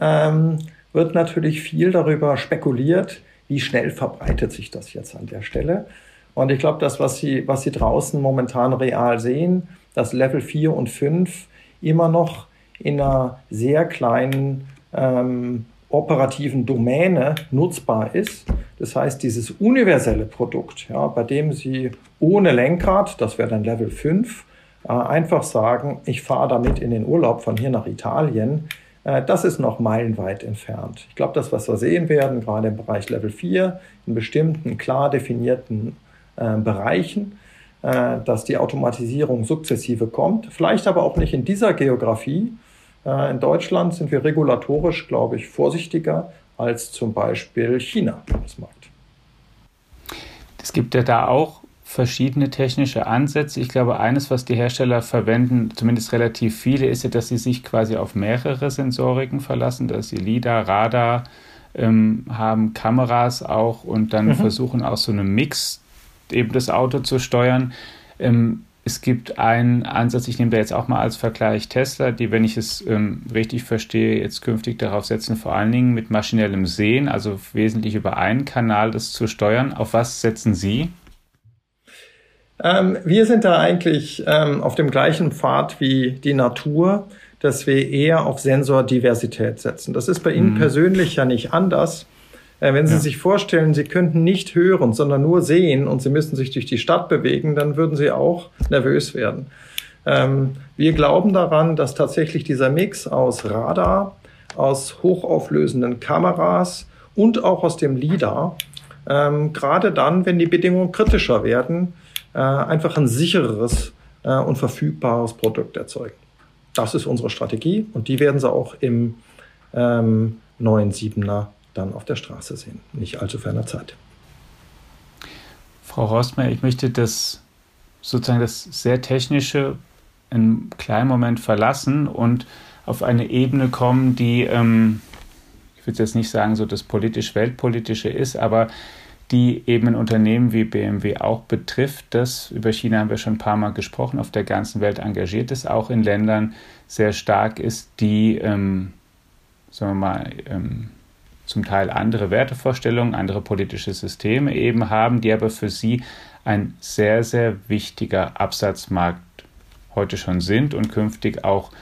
ähm, wird natürlich viel darüber spekuliert, wie schnell verbreitet sich das jetzt an der Stelle. Und ich glaube, das, was Sie, was Sie draußen momentan real sehen, dass Level 4 und 5 immer noch in einer sehr kleinen ähm, operativen Domäne nutzbar ist. Das heißt, dieses universelle Produkt, ja, bei dem Sie ohne Lenkrad, das wäre dann Level 5, äh, einfach sagen, ich fahre damit in den Urlaub von hier nach Italien, äh, das ist noch meilenweit entfernt. Ich glaube, das, was wir sehen werden, gerade im Bereich Level 4, in bestimmten klar definierten äh, Bereichen, dass die Automatisierung sukzessive kommt. Vielleicht aber auch nicht in dieser Geografie. Äh, in Deutschland sind wir regulatorisch, glaube ich, vorsichtiger als zum Beispiel China als Markt. Es gibt ja da auch verschiedene technische Ansätze. Ich glaube, eines, was die Hersteller verwenden, zumindest relativ viele, ist ja, dass sie sich quasi auf mehrere Sensoriken verlassen, dass sie LIDAR, Radar ähm, haben, Kameras auch und dann mhm. versuchen auch so einen Mix eben das Auto zu steuern. Ähm, es gibt einen Ansatz, ich nehme da jetzt auch mal als Vergleich Tesla, die, wenn ich es ähm, richtig verstehe, jetzt künftig darauf setzen, vor allen Dingen mit maschinellem Sehen, also wesentlich über einen Kanal das zu steuern. Auf was setzen Sie? Ähm, wir sind da eigentlich ähm, auf dem gleichen Pfad wie die Natur, dass wir eher auf Sensordiversität setzen. Das ist bei Ihnen mhm. persönlich ja nicht anders. Äh, wenn Sie ja. sich vorstellen, Sie könnten nicht hören, sondern nur sehen und Sie müssen sich durch die Stadt bewegen, dann würden Sie auch nervös werden. Ähm, wir glauben daran, dass tatsächlich dieser Mix aus Radar, aus hochauflösenden Kameras und auch aus dem LIDAR, ähm, gerade dann, wenn die Bedingungen kritischer werden, äh, einfach ein sichereres äh, und verfügbares Produkt erzeugen. Das ist unsere Strategie und die werden Sie auch im ähm, neuen Siebener dann auf der Straße sehen. Nicht allzu ferner Zeit. Frau Horstmeier, ich möchte das sozusagen das sehr technische einen kleinen Moment verlassen und auf eine Ebene kommen, die, ähm, ich würde jetzt nicht sagen, so das politisch-weltpolitische ist, aber die eben ein Unternehmen wie BMW auch betrifft, das, über China haben wir schon ein paar Mal gesprochen, auf der ganzen Welt engagiert ist, auch in Ländern sehr stark ist, die, ähm, sagen wir mal, ähm, zum Teil andere Wertevorstellungen, andere politische Systeme eben haben, die aber für sie ein sehr, sehr wichtiger Absatzmarkt heute schon sind und künftig auch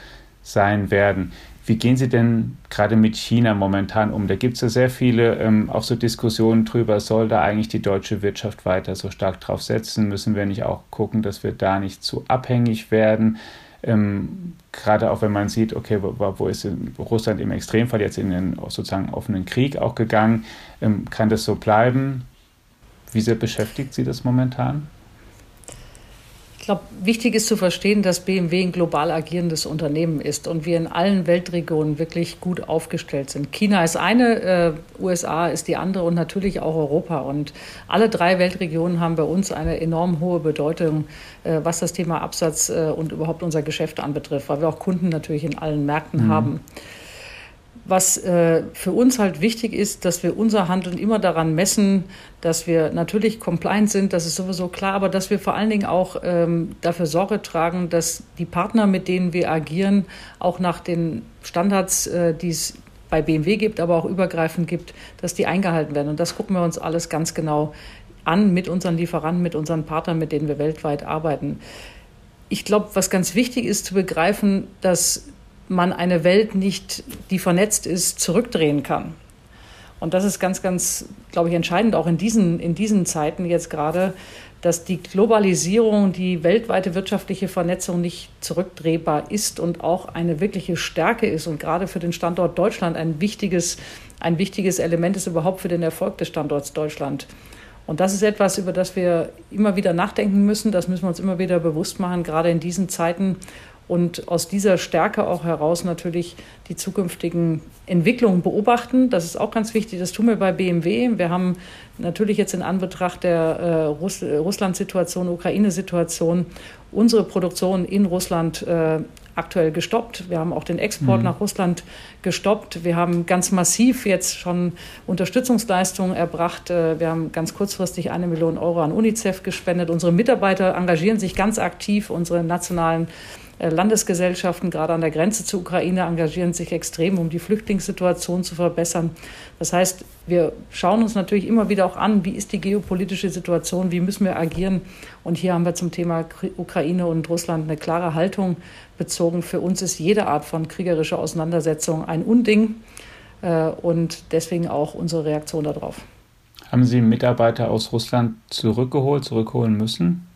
sein werden. Wie gehen Sie denn gerade mit China momentan um? Da gibt es ja sehr viele ähm, auch so Diskussionen drüber, soll da eigentlich die deutsche Wirtschaft weiter so stark drauf setzen? Müssen wir nicht auch gucken, dass wir da nicht zu abhängig werden? Ähm, gerade auch wenn man sieht, okay, wo, wo ist Russland im Extremfall jetzt in den sozusagen offenen Krieg auch gegangen? Ähm, kann das so bleiben? Wie sehr beschäftigt Sie das momentan? Glaube, wichtig ist zu verstehen, dass BMW ein global agierendes Unternehmen ist und wir in allen Weltregionen wirklich gut aufgestellt sind. China ist eine, äh, USA ist die andere und natürlich auch Europa. Und alle drei Weltregionen haben bei uns eine enorm hohe Bedeutung, äh, was das Thema Absatz äh, und überhaupt unser Geschäft anbetrifft, weil wir auch Kunden natürlich in allen Märkten mhm. haben. Was äh, für uns halt wichtig ist, dass wir unser Handeln immer daran messen, dass wir natürlich compliant sind, das ist sowieso klar, aber dass wir vor allen Dingen auch ähm, dafür Sorge tragen, dass die Partner, mit denen wir agieren, auch nach den Standards, äh, die es bei BMW gibt, aber auch übergreifend gibt, dass die eingehalten werden. Und das gucken wir uns alles ganz genau an mit unseren Lieferanten, mit unseren Partnern, mit denen wir weltweit arbeiten. Ich glaube, was ganz wichtig ist zu begreifen, dass man eine Welt nicht, die vernetzt ist, zurückdrehen kann. Und das ist ganz, ganz, glaube ich, entscheidend, auch in diesen, in diesen Zeiten jetzt gerade, dass die Globalisierung, die weltweite wirtschaftliche Vernetzung nicht zurückdrehbar ist und auch eine wirkliche Stärke ist und gerade für den Standort Deutschland ein wichtiges, ein wichtiges Element ist überhaupt für den Erfolg des Standorts Deutschland. Und das ist etwas, über das wir immer wieder nachdenken müssen. Das müssen wir uns immer wieder bewusst machen, gerade in diesen Zeiten, und aus dieser Stärke auch heraus natürlich die zukünftigen Entwicklungen beobachten. Das ist auch ganz wichtig. Das tun wir bei BMW. Wir haben natürlich jetzt in Anbetracht der äh, Russ Russland-Situation, Ukraine-Situation unsere Produktion in Russland äh, aktuell gestoppt. Wir haben auch den Export mhm. nach Russland gestoppt. Wir haben ganz massiv jetzt schon Unterstützungsleistungen erbracht. Äh, wir haben ganz kurzfristig eine Million Euro an UNICEF gespendet. Unsere Mitarbeiter engagieren sich ganz aktiv. Unsere nationalen Landesgesellschaften, gerade an der Grenze zur Ukraine, engagieren sich extrem, um die Flüchtlingssituation zu verbessern. Das heißt, wir schauen uns natürlich immer wieder auch an, wie ist die geopolitische Situation, wie müssen wir agieren. Und hier haben wir zum Thema Ukraine und Russland eine klare Haltung bezogen. Für uns ist jede Art von kriegerischer Auseinandersetzung ein Unding äh, und deswegen auch unsere Reaktion darauf. Haben Sie Mitarbeiter aus Russland zurückgeholt, zurückholen müssen?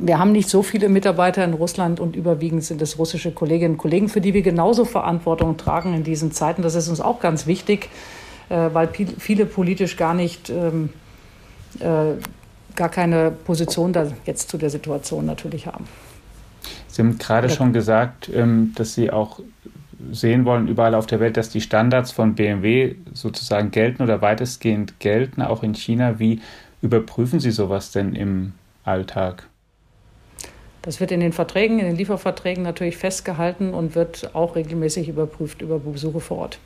Wir haben nicht so viele Mitarbeiter in Russland und überwiegend sind es russische Kolleginnen und Kollegen, für die wir genauso Verantwortung tragen in diesen Zeiten. Das ist uns auch ganz wichtig, äh, weil viele politisch gar nicht, ähm, äh, gar keine Position da jetzt zu der Situation natürlich haben. Sie haben gerade schon gesagt, ähm, dass Sie auch sehen wollen, überall auf der Welt, dass die Standards von BMW sozusagen gelten oder weitestgehend gelten, auch in China. Wie überprüfen Sie sowas denn im Alltag? Das wird in den Verträgen, in den Lieferverträgen natürlich festgehalten und wird auch regelmäßig überprüft über Besuche vor Ort.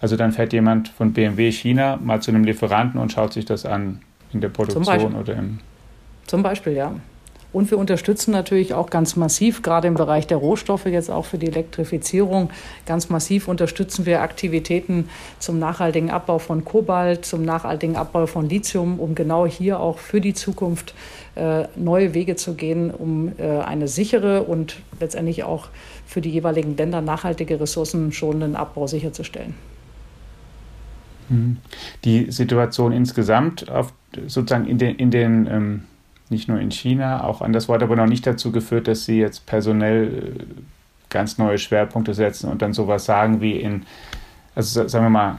Also dann fährt jemand von BMW China mal zu einem Lieferanten und schaut sich das an in der Produktion oder im. Zum Beispiel, ja. Und wir unterstützen natürlich auch ganz massiv, gerade im Bereich der Rohstoffe, jetzt auch für die Elektrifizierung, ganz massiv unterstützen wir Aktivitäten zum nachhaltigen Abbau von Kobalt, zum nachhaltigen Abbau von Lithium, um genau hier auch für die Zukunft äh, neue Wege zu gehen, um äh, eine sichere und letztendlich auch für die jeweiligen Länder nachhaltige ressourcenschonenden Abbau sicherzustellen. Mhm. Die Situation insgesamt auf, sozusagen in den, in den ähm nicht nur in China, auch anderswo, hat aber noch nicht dazu geführt, dass sie jetzt personell äh, ganz neue Schwerpunkte setzen und dann sowas sagen wie in, also sagen wir mal,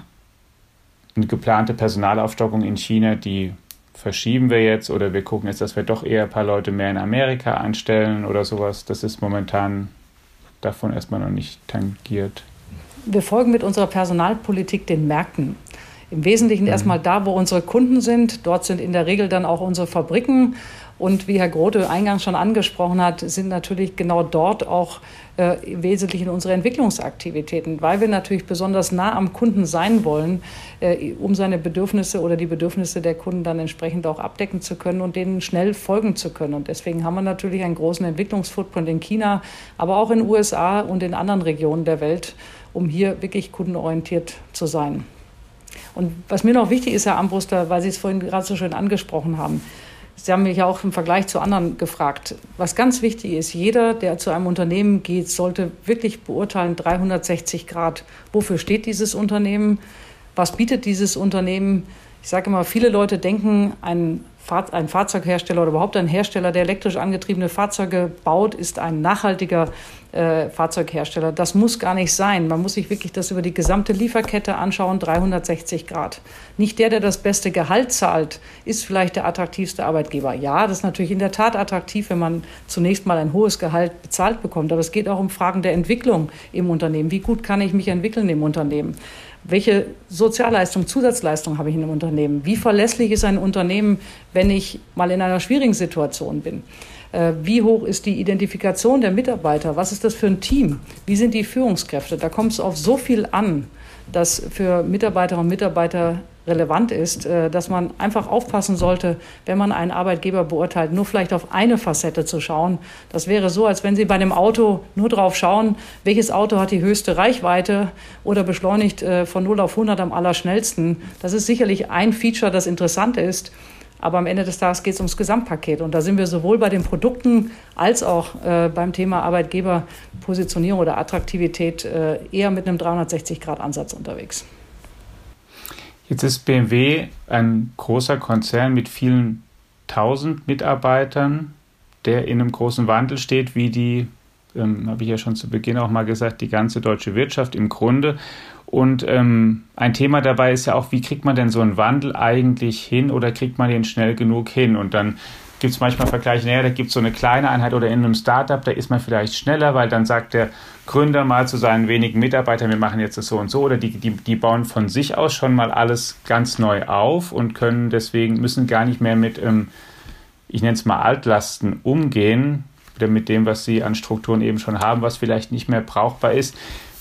eine geplante Personalaufstockung in China, die verschieben wir jetzt oder wir gucken jetzt, dass wir doch eher ein paar Leute mehr in Amerika anstellen oder sowas. Das ist momentan davon erstmal noch nicht tangiert. Wir folgen mit unserer Personalpolitik den Märkten. Im Wesentlichen mhm. erstmal da, wo unsere Kunden sind. Dort sind in der Regel dann auch unsere Fabriken. Und wie Herr Grote eingangs schon angesprochen hat, sind natürlich genau dort auch äh, im Wesentlichen unsere Entwicklungsaktivitäten, weil wir natürlich besonders nah am Kunden sein wollen, äh, um seine Bedürfnisse oder die Bedürfnisse der Kunden dann entsprechend auch abdecken zu können und denen schnell folgen zu können. Und deswegen haben wir natürlich einen großen Entwicklungsfootprint in China, aber auch in den USA und in anderen Regionen der Welt, um hier wirklich kundenorientiert zu sein. Und was mir noch wichtig ist, Herr Ambruster, weil Sie es vorhin gerade so schön angesprochen haben, Sie haben mich ja auch im Vergleich zu anderen gefragt. Was ganz wichtig ist, jeder, der zu einem Unternehmen geht, sollte wirklich beurteilen, 360 Grad, wofür steht dieses Unternehmen, was bietet dieses Unternehmen. Ich sage immer, viele Leute denken, ein ein Fahrzeughersteller oder überhaupt ein Hersteller, der elektrisch angetriebene Fahrzeuge baut, ist ein nachhaltiger äh, Fahrzeughersteller. Das muss gar nicht sein. Man muss sich wirklich das über die gesamte Lieferkette anschauen, 360 Grad. Nicht der, der das beste Gehalt zahlt, ist vielleicht der attraktivste Arbeitgeber. Ja, das ist natürlich in der Tat attraktiv, wenn man zunächst mal ein hohes Gehalt bezahlt bekommt. Aber es geht auch um Fragen der Entwicklung im Unternehmen. Wie gut kann ich mich entwickeln im Unternehmen? Welche Sozialleistung, Zusatzleistung habe ich in einem Unternehmen? Wie verlässlich ist ein Unternehmen, wenn ich mal in einer schwierigen Situation bin? Äh, wie hoch ist die Identifikation der Mitarbeiter? Was ist das für ein Team? Wie sind die Führungskräfte? Da kommt es auf so viel an, dass für Mitarbeiterinnen und Mitarbeiter relevant ist, äh, dass man einfach aufpassen sollte, wenn man einen Arbeitgeber beurteilt, nur vielleicht auf eine Facette zu schauen. Das wäre so, als wenn Sie bei einem Auto nur drauf schauen, welches Auto hat die höchste Reichweite oder beschleunigt äh, von 0 auf 100 am allerschnellsten. Das ist sicherlich ein Feature, das interessant ist. Aber am Ende des Tages geht es ums Gesamtpaket. Und da sind wir sowohl bei den Produkten als auch äh, beim Thema Arbeitgeberpositionierung oder Attraktivität äh, eher mit einem 360-Grad-Ansatz unterwegs. Jetzt ist BMW ein großer Konzern mit vielen tausend Mitarbeitern, der in einem großen Wandel steht, wie die, ähm, habe ich ja schon zu Beginn auch mal gesagt, die ganze deutsche Wirtschaft im Grunde. Und ähm, ein Thema dabei ist ja auch, wie kriegt man denn so einen Wandel eigentlich hin oder kriegt man den schnell genug hin? Und dann gibt es manchmal Vergleiche, naja, da gibt es so eine kleine Einheit oder in einem Startup, da ist man vielleicht schneller, weil dann sagt der Gründer mal zu seinen wenigen Mitarbeitern, wir machen jetzt das so und so, oder die, die, die bauen von sich aus schon mal alles ganz neu auf und können deswegen, müssen gar nicht mehr mit, ähm, ich nenne es mal Altlasten umgehen, oder mit dem, was sie an Strukturen eben schon haben, was vielleicht nicht mehr brauchbar ist.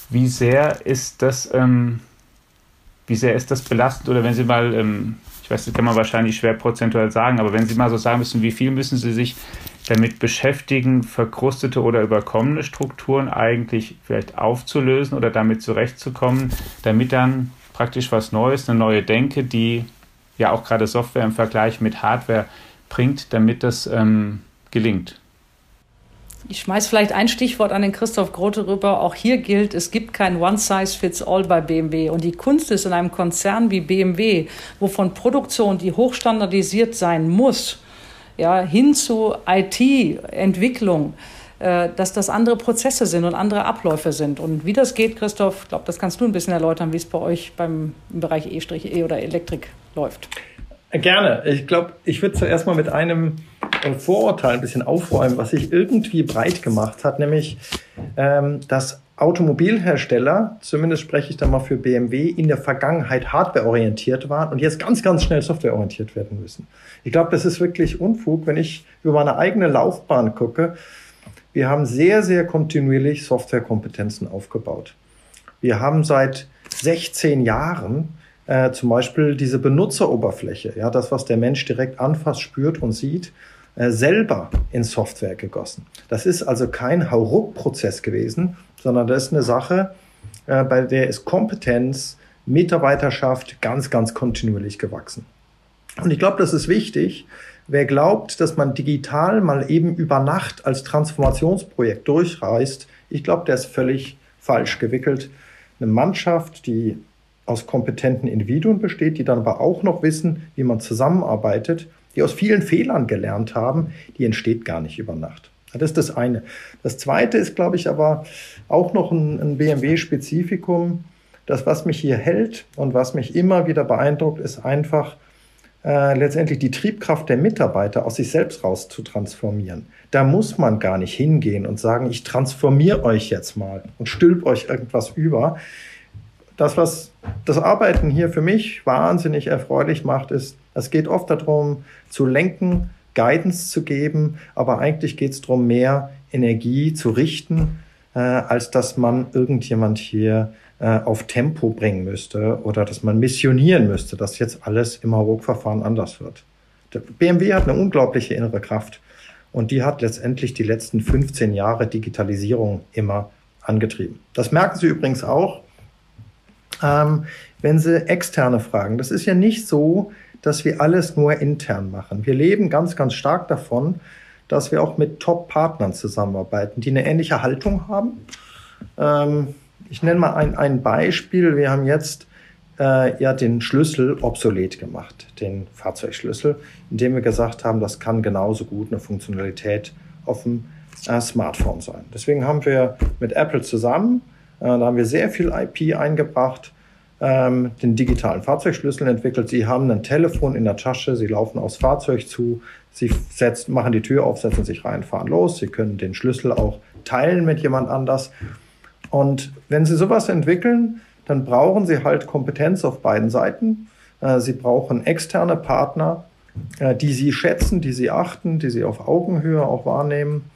Wie sehr ist das, ähm, wie sehr ist das belastend? Oder wenn Sie mal ähm, ich weiß, das kann man wahrscheinlich schwer prozentual sagen, aber wenn Sie mal so sagen müssen, wie viel müssen Sie sich damit beschäftigen, verkrustete oder überkommene Strukturen eigentlich vielleicht aufzulösen oder damit zurechtzukommen, damit dann praktisch was Neues, eine neue Denke, die ja auch gerade Software im Vergleich mit Hardware bringt, damit das ähm, gelingt. Ich schmeiß vielleicht ein Stichwort an den Christoph Grote rüber. Auch hier gilt, es gibt kein One-Size-Fits-all bei BMW. Und die Kunst ist in einem Konzern wie BMW, wo von Produktion, die hochstandardisiert sein muss, ja, hin zu IT-Entwicklung, äh, dass das andere Prozesse sind und andere Abläufe sind. Und wie das geht, Christoph, ich glaube, das kannst du ein bisschen erläutern, wie es bei euch beim im Bereich E-E oder Elektrik läuft. Gerne. Ich glaube, ich würde zuerst mal mit einem äh, Vorurteil ein bisschen aufräumen, was sich irgendwie breit gemacht hat, nämlich ähm, dass Automobilhersteller, zumindest spreche ich da mal für BMW, in der Vergangenheit hardwareorientiert waren und jetzt ganz, ganz schnell softwareorientiert werden müssen. Ich glaube, das ist wirklich Unfug, wenn ich über meine eigene Laufbahn gucke. Wir haben sehr, sehr kontinuierlich Softwarekompetenzen aufgebaut. Wir haben seit 16 Jahren äh, zum Beispiel diese Benutzeroberfläche, ja, das, was der Mensch direkt anfasst, spürt und sieht, äh, selber in Software gegossen. Das ist also kein Hauruck-Prozess gewesen, sondern das ist eine Sache, äh, bei der ist Kompetenz, Mitarbeiterschaft ganz, ganz kontinuierlich gewachsen. Und ich glaube, das ist wichtig. Wer glaubt, dass man digital mal eben über Nacht als Transformationsprojekt durchreist, ich glaube, der ist völlig falsch gewickelt. Eine Mannschaft, die aus kompetenten Individuen besteht, die dann aber auch noch wissen, wie man zusammenarbeitet, die aus vielen Fehlern gelernt haben, die entsteht gar nicht über Nacht. Das ist das eine. Das zweite ist, glaube ich, aber auch noch ein, ein BMW-Spezifikum. Das, was mich hier hält und was mich immer wieder beeindruckt, ist einfach äh, letztendlich die Triebkraft der Mitarbeiter aus sich selbst raus zu transformieren. Da muss man gar nicht hingehen und sagen, ich transformiere euch jetzt mal und stülp euch irgendwas über das, was das Arbeiten hier für mich wahnsinnig erfreulich macht, ist, es geht oft darum, zu lenken, Guidance zu geben, aber eigentlich geht es darum, mehr Energie zu richten, äh, als dass man irgendjemand hier äh, auf Tempo bringen müsste oder dass man missionieren müsste, dass jetzt alles im Hauruck-Verfahren anders wird. Der BMW hat eine unglaubliche innere Kraft und die hat letztendlich die letzten 15 Jahre Digitalisierung immer angetrieben. Das merken Sie übrigens auch, ähm, wenn Sie externe fragen. Das ist ja nicht so, dass wir alles nur intern machen. Wir leben ganz, ganz stark davon, dass wir auch mit Top-Partnern zusammenarbeiten, die eine ähnliche Haltung haben. Ähm, ich nenne mal ein, ein Beispiel. Wir haben jetzt äh, ja den Schlüssel obsolet gemacht, den Fahrzeugschlüssel, indem wir gesagt haben, das kann genauso gut eine Funktionalität auf dem äh, Smartphone sein. Deswegen haben wir mit Apple zusammen, da haben wir sehr viel IP eingebracht, ähm, den digitalen Fahrzeugschlüssel entwickelt. Sie haben ein Telefon in der Tasche, Sie laufen aufs Fahrzeug zu, Sie setzen, machen die Tür auf, setzen sich rein, fahren los. Sie können den Schlüssel auch teilen mit jemand anders. Und wenn Sie sowas entwickeln, dann brauchen Sie halt Kompetenz auf beiden Seiten. Äh, Sie brauchen externe Partner, äh, die Sie schätzen, die Sie achten, die Sie auf Augenhöhe auch wahrnehmen,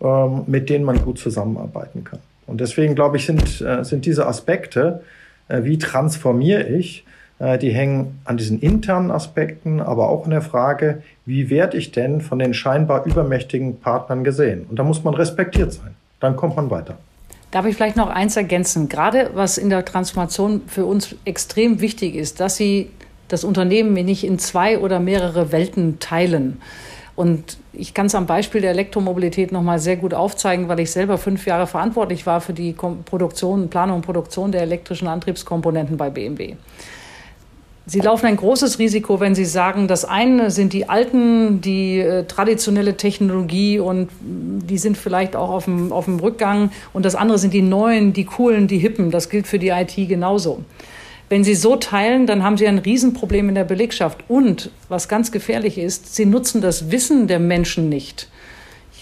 ähm, mit denen man gut zusammenarbeiten kann. Und deswegen glaube ich, sind, äh, sind diese Aspekte, wie transformiere ich, die hängen an diesen internen Aspekten, aber auch in der Frage, wie werde ich denn von den scheinbar übermächtigen Partnern gesehen? Und da muss man respektiert sein. Dann kommt man weiter. Darf ich vielleicht noch eins ergänzen? Gerade was in der Transformation für uns extrem wichtig ist, dass Sie das Unternehmen nicht in zwei oder mehrere Welten teilen. Und ich kann es am Beispiel der Elektromobilität noch mal sehr gut aufzeigen, weil ich selber fünf Jahre verantwortlich war für die Produktion, Planung und Produktion der elektrischen Antriebskomponenten bei BMW. Sie laufen ein großes Risiko, wenn Sie sagen, das eine sind die alten, die äh, traditionelle Technologie und die sind vielleicht auch auf dem, auf dem Rückgang und das andere sind die neuen, die coolen, die hippen. Das gilt für die IT genauso. Wenn Sie so teilen, dann haben Sie ein Riesenproblem in der Belegschaft. Und was ganz gefährlich ist, Sie nutzen das Wissen der Menschen nicht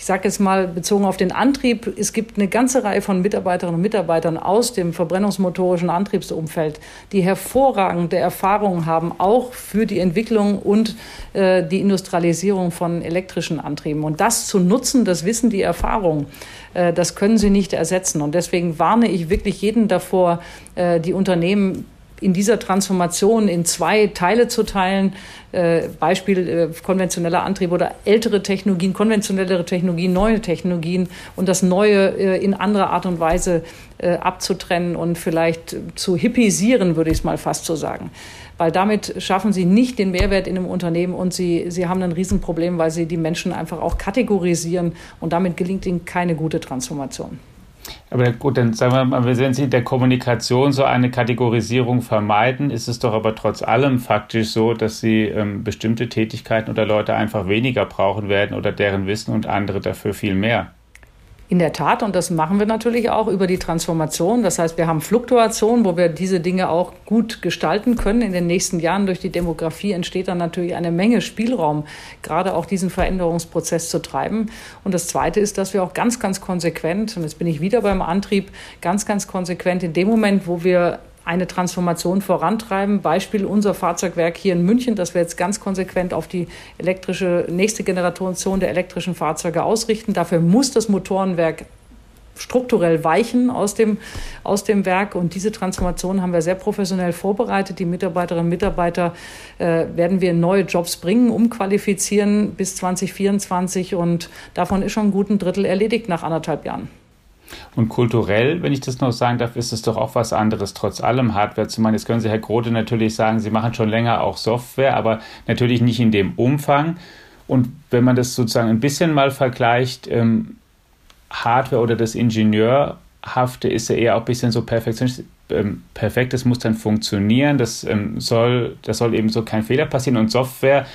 ich sage jetzt mal bezogen auf den Antrieb, es gibt eine ganze Reihe von Mitarbeiterinnen und Mitarbeitern aus dem verbrennungsmotorischen Antriebsumfeld, die hervorragende Erfahrungen haben, auch für die Entwicklung und äh, die Industrialisierung von elektrischen Antrieben. Und das zu nutzen, das Wissen, die Erfahrung, äh, das können sie nicht ersetzen. Und deswegen warne ich wirklich jeden davor, äh, die Unternehmen in dieser Transformation in zwei Teile zu teilen. Äh, Beispiel äh, konventioneller Antrieb oder ältere Technologien, konventionellere Technologien, neue Technologien und das Neue äh, in anderer Art und Weise äh, abzutrennen und vielleicht zu hippisieren, würde ich es mal fast so sagen. Weil damit schaffen sie nicht den Mehrwert in einem Unternehmen und sie, sie haben ein Riesenproblem, weil sie die Menschen einfach auch kategorisieren und damit gelingt ihnen keine gute Transformation. Aber gut, dann sagen wir mal, wenn Sie in der Kommunikation so eine Kategorisierung vermeiden, ist es doch aber trotz allem faktisch so, dass Sie ähm, bestimmte Tätigkeiten oder Leute einfach weniger brauchen werden oder deren Wissen und andere dafür viel mehr. In der Tat, und das machen wir natürlich auch über die Transformation. Das heißt, wir haben Fluktuationen, wo wir diese Dinge auch gut gestalten können. In den nächsten Jahren durch die Demografie entsteht dann natürlich eine Menge Spielraum, gerade auch diesen Veränderungsprozess zu treiben. Und das Zweite ist, dass wir auch ganz, ganz konsequent, und jetzt bin ich wieder beim Antrieb, ganz, ganz konsequent in dem Moment, wo wir eine Transformation vorantreiben. Beispiel unser Fahrzeugwerk hier in München, das wir jetzt ganz konsequent auf die elektrische, nächste Generation der elektrischen Fahrzeuge ausrichten. Dafür muss das Motorenwerk strukturell weichen aus dem, aus dem Werk. Und diese Transformation haben wir sehr professionell vorbereitet. Die Mitarbeiterinnen und Mitarbeiter äh, werden wir in neue Jobs bringen, umqualifizieren bis 2024. Und davon ist schon ein guten Drittel erledigt nach anderthalb Jahren. Und kulturell, wenn ich das noch sagen darf, ist es doch auch was anderes, trotz allem Hardware zu machen. Jetzt können Sie, Herr Grote, natürlich sagen, Sie machen schon länger auch Software, aber natürlich nicht in dem Umfang. Und wenn man das sozusagen ein bisschen mal vergleicht, ähm, Hardware oder das Ingenieurhafte ist ja eher auch ein bisschen so perfektionistisch. Ähm, perfekt, das muss dann funktionieren, das ähm, soll, das soll eben so kein Fehler passieren. Und Software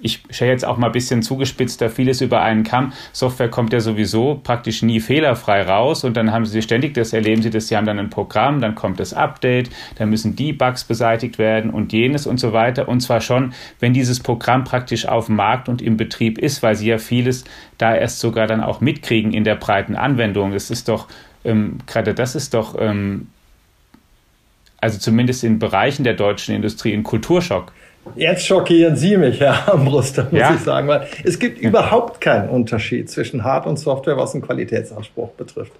ich stelle jetzt auch mal ein bisschen zugespitzt da vieles über einen Kamm. Software kommt ja sowieso praktisch nie fehlerfrei raus und dann haben sie ständig, das erleben sie, dass sie haben dann ein Programm, dann kommt das Update, dann müssen die Bugs beseitigt werden und jenes und so weiter. Und zwar schon, wenn dieses Programm praktisch auf dem Markt und im Betrieb ist, weil sie ja vieles da erst sogar dann auch mitkriegen in der breiten Anwendung. Das ist doch, ähm, gerade das ist doch, ähm, also zumindest in Bereichen der deutschen Industrie, ein Kulturschock. Jetzt schockieren Sie mich, Herr Ambruster, muss ja. ich sagen, weil es gibt überhaupt keinen Unterschied zwischen Hard- und Software, was den Qualitätsanspruch betrifft.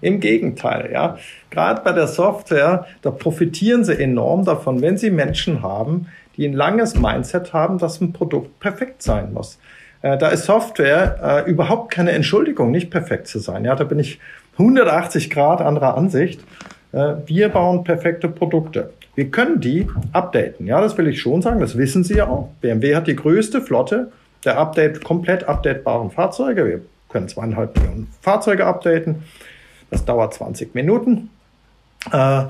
Im Gegenteil, ja. Gerade bei der Software, da profitieren Sie enorm davon, wenn Sie Menschen haben, die ein langes Mindset haben, dass ein Produkt perfekt sein muss. Äh, da ist Software äh, überhaupt keine Entschuldigung, nicht perfekt zu sein. Ja, da bin ich 180 Grad anderer Ansicht. Äh, wir bauen perfekte Produkte. Wir können die updaten. Ja, das will ich schon sagen. Das wissen Sie ja auch. BMW hat die größte Flotte der Update, komplett updatebaren Fahrzeuge. Wir können zweieinhalb Millionen Fahrzeuge updaten. Das dauert 20 Minuten. Äh,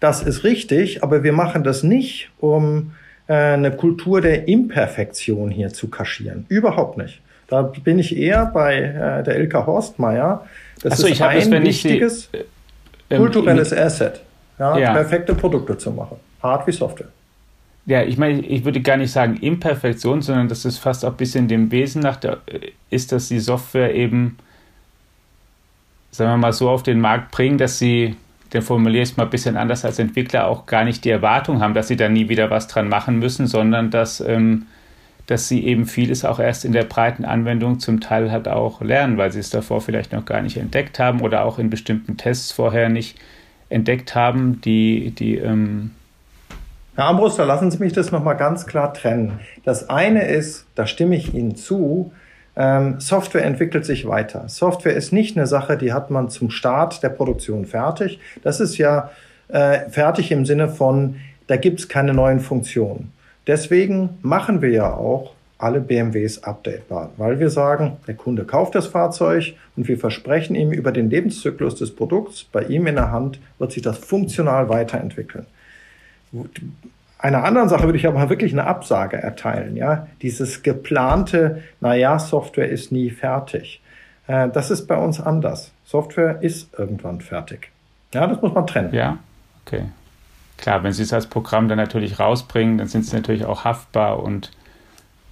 das ist richtig, aber wir machen das nicht, um äh, eine Kultur der Imperfektion hier zu kaschieren. Überhaupt nicht. Da bin ich eher bei äh, der Ilka Horstmeier. Das so, ist ein das, wichtiges die, äh, kulturelles Asset, ja, ja. perfekte Produkte zu machen. Hard wie Software. Ja, ich meine, ich würde gar nicht sagen Imperfektion, sondern das ist fast auch ein bisschen dem Wesen nach, der, ist, dass die Software eben, sagen wir mal, so auf den Markt bringen, dass sie, dann formuliere ich es mal ein bisschen anders als Entwickler, auch gar nicht die Erwartung haben, dass sie da nie wieder was dran machen müssen, sondern dass, ähm, dass sie eben vieles auch erst in der breiten Anwendung zum Teil halt auch lernen, weil sie es davor vielleicht noch gar nicht entdeckt haben oder auch in bestimmten Tests vorher nicht entdeckt haben, die, die ähm, Herr Ambruster, lassen Sie mich das nochmal ganz klar trennen. Das eine ist, da stimme ich Ihnen zu, ähm, Software entwickelt sich weiter. Software ist nicht eine Sache, die hat man zum Start der Produktion fertig. Das ist ja äh, fertig im Sinne von, da gibt es keine neuen Funktionen. Deswegen machen wir ja auch alle BMWs updatebar, weil wir sagen, der Kunde kauft das Fahrzeug und wir versprechen ihm über den Lebenszyklus des Produkts, bei ihm in der Hand wird sich das funktional weiterentwickeln. Einer anderen Sache würde ich aber wirklich eine Absage erteilen. Ja, dieses geplante, naja, Software ist nie fertig. Äh, das ist bei uns anders. Software ist irgendwann fertig. Ja, das muss man trennen. Ja, okay. Klar, wenn Sie es als Programm dann natürlich rausbringen, dann sind Sie natürlich auch haftbar und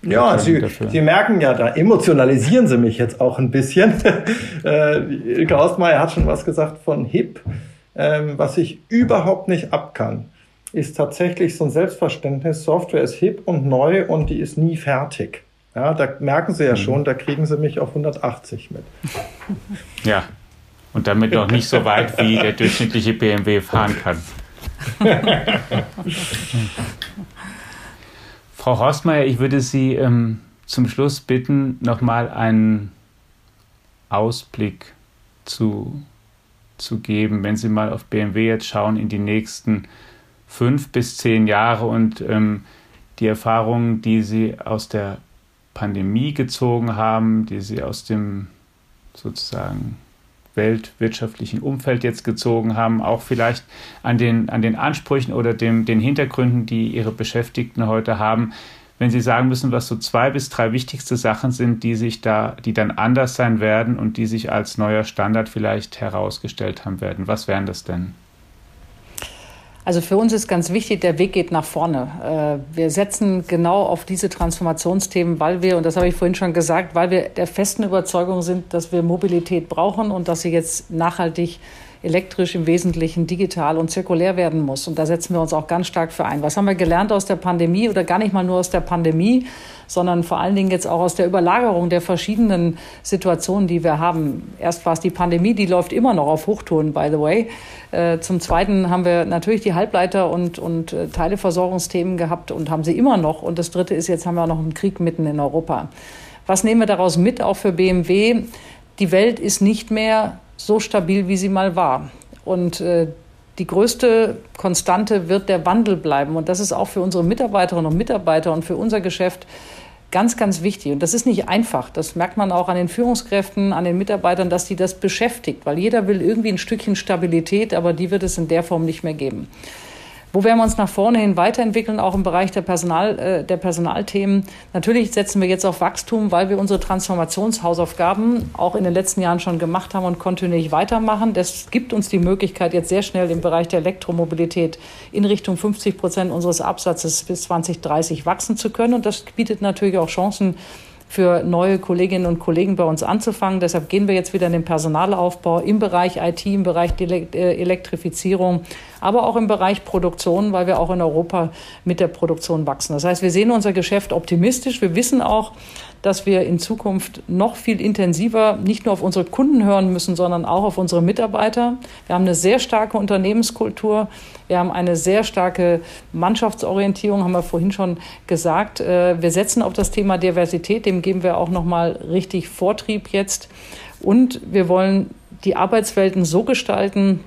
ja, Sie, Sie, merken ja, da emotionalisieren Sie mich jetzt auch ein bisschen. äh, Ilke Hausmeier hat schon was gesagt von HIP, ähm, was ich überhaupt nicht abkann ist tatsächlich so ein Selbstverständnis, Software ist hip und neu und die ist nie fertig. Ja, da merken Sie ja mhm. schon, da kriegen Sie mich auf 180 mit. Ja, und damit noch nicht so weit, wie der durchschnittliche BMW fahren kann. Frau Horstmeier, ich würde Sie ähm, zum Schluss bitten, nochmal einen Ausblick zu, zu geben, wenn Sie mal auf BMW jetzt schauen in die nächsten fünf bis zehn Jahre und ähm, die Erfahrungen, die Sie aus der Pandemie gezogen haben, die Sie aus dem sozusagen weltwirtschaftlichen Umfeld jetzt gezogen haben, auch vielleicht an den, an den Ansprüchen oder dem, den Hintergründen, die Ihre Beschäftigten heute haben, wenn Sie sagen müssen, was so zwei bis drei wichtigste Sachen sind, die sich da, die dann anders sein werden und die sich als neuer Standard vielleicht herausgestellt haben werden, was wären das denn? Also für uns ist ganz wichtig, der Weg geht nach vorne. Äh, wir setzen genau auf diese Transformationsthemen, weil wir, und das habe ich vorhin schon gesagt, weil wir der festen Überzeugung sind, dass wir Mobilität brauchen und dass sie jetzt nachhaltig elektrisch im Wesentlichen digital und zirkulär werden muss. Und da setzen wir uns auch ganz stark für ein. Was haben wir gelernt aus der Pandemie oder gar nicht mal nur aus der Pandemie, sondern vor allen Dingen jetzt auch aus der Überlagerung der verschiedenen Situationen, die wir haben. Erst war es die Pandemie, die läuft immer noch auf Hochtouren, by the way. Äh, zum Zweiten haben wir natürlich die Halbleiter- und, und äh, Teileversorgungsthemen gehabt und haben sie immer noch. Und das Dritte ist, jetzt haben wir auch noch einen Krieg mitten in Europa. Was nehmen wir daraus mit, auch für BMW? Die Welt ist nicht mehr so stabil, wie sie mal war. Und äh, die größte Konstante wird der Wandel bleiben. Und das ist auch für unsere Mitarbeiterinnen und Mitarbeiter und für unser Geschäft ganz, ganz wichtig. Und das ist nicht einfach. Das merkt man auch an den Führungskräften, an den Mitarbeitern, dass die das beschäftigt. Weil jeder will irgendwie ein Stückchen Stabilität, aber die wird es in der Form nicht mehr geben. Wo werden wir uns nach vorne hin weiterentwickeln, auch im Bereich der, Personal, äh, der Personalthemen? Natürlich setzen wir jetzt auf Wachstum, weil wir unsere Transformationshausaufgaben auch in den letzten Jahren schon gemacht haben und kontinuierlich weitermachen. Das gibt uns die Möglichkeit, jetzt sehr schnell im Bereich der Elektromobilität in Richtung 50 Prozent unseres Absatzes bis 2030 wachsen zu können. Und das bietet natürlich auch Chancen, für neue Kolleginnen und Kollegen bei uns anzufangen. Deshalb gehen wir jetzt wieder in den Personalaufbau im Bereich IT, im Bereich äh, Elektrifizierung, aber auch im Bereich Produktion, weil wir auch in Europa mit der Produktion wachsen. Das heißt, wir sehen unser Geschäft optimistisch. Wir wissen auch, dass wir in Zukunft noch viel intensiver nicht nur auf unsere Kunden hören müssen, sondern auch auf unsere Mitarbeiter. Wir haben eine sehr starke Unternehmenskultur. Wir haben eine sehr starke Mannschaftsorientierung, haben wir vorhin schon gesagt. Äh, wir setzen auf das Thema Diversität, dem geben wir auch noch mal richtig Vortrieb jetzt. Und wir wollen die Arbeitswelten so gestalten,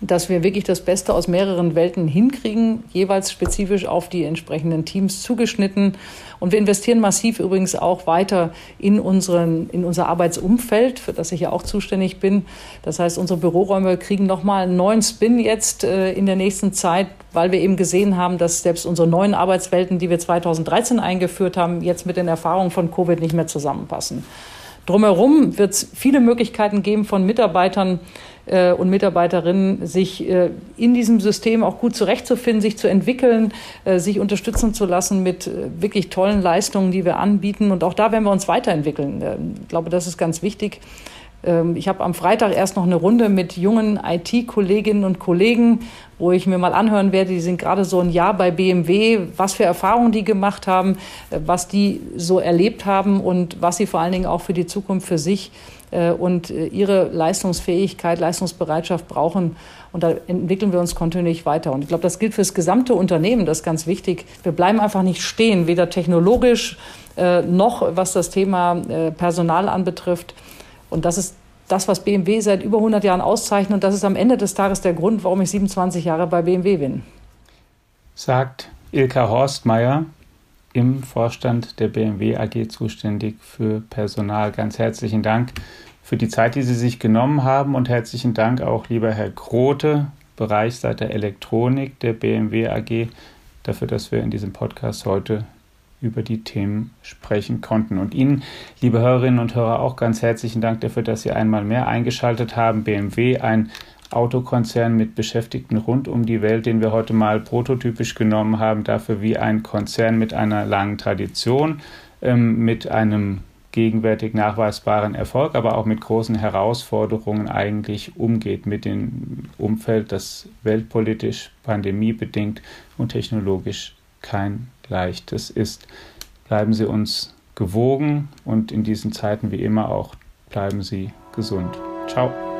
dass wir wirklich das Beste aus mehreren Welten hinkriegen, jeweils spezifisch auf die entsprechenden Teams zugeschnitten. Und wir investieren massiv übrigens auch weiter in, unseren, in unser Arbeitsumfeld, für das ich ja auch zuständig bin. Das heißt, unsere Büroräume kriegen nochmal einen neuen Spin jetzt äh, in der nächsten Zeit, weil wir eben gesehen haben, dass selbst unsere neuen Arbeitswelten, die wir 2013 eingeführt haben, jetzt mit den Erfahrungen von Covid nicht mehr zusammenpassen. Drumherum wird es viele Möglichkeiten geben von Mitarbeitern äh, und Mitarbeiterinnen, sich äh, in diesem System auch gut zurechtzufinden, sich zu entwickeln, äh, sich unterstützen zu lassen mit äh, wirklich tollen Leistungen, die wir anbieten. Und auch da werden wir uns weiterentwickeln. Äh, ich glaube, das ist ganz wichtig. Ähm, ich habe am Freitag erst noch eine Runde mit jungen IT-Kolleginnen und Kollegen, wo ich mir mal anhören werde, die sind gerade so ein Jahr bei BMW, was für Erfahrungen die gemacht haben, äh, was die so erlebt haben und was sie vor allen Dingen auch für die Zukunft für sich äh, und ihre Leistungsfähigkeit, Leistungsbereitschaft brauchen. Und da entwickeln wir uns kontinuierlich weiter. Und ich glaube, das gilt für das gesamte Unternehmen, das ist ganz wichtig. Wir bleiben einfach nicht stehen, weder technologisch noch was das Thema Personal anbetrifft. Und das ist das, was BMW seit über 100 Jahren auszeichnet. Und das ist am Ende des Tages der Grund, warum ich 27 Jahre bei BMW bin. Sagt Ilka Horstmeier im Vorstand der BMW AG zuständig für Personal. Ganz herzlichen Dank für die Zeit, die Sie sich genommen haben und herzlichen Dank auch, lieber Herr Grote, Bereichsleiter Elektronik der BMW AG, dafür, dass wir in diesem Podcast heute über die Themen sprechen konnten. Und Ihnen, liebe Hörerinnen und Hörer, auch ganz herzlichen Dank dafür, dass Sie einmal mehr eingeschaltet haben. BMW, ein Autokonzern mit Beschäftigten rund um die Welt, den wir heute mal prototypisch genommen haben, dafür wie ein Konzern mit einer langen Tradition, ähm, mit einem gegenwärtig nachweisbaren Erfolg, aber auch mit großen Herausforderungen eigentlich umgeht mit dem Umfeld, das weltpolitisch, pandemiebedingt und technologisch kein leichtes ist. Bleiben Sie uns gewogen und in diesen Zeiten wie immer auch bleiben Sie gesund. Ciao.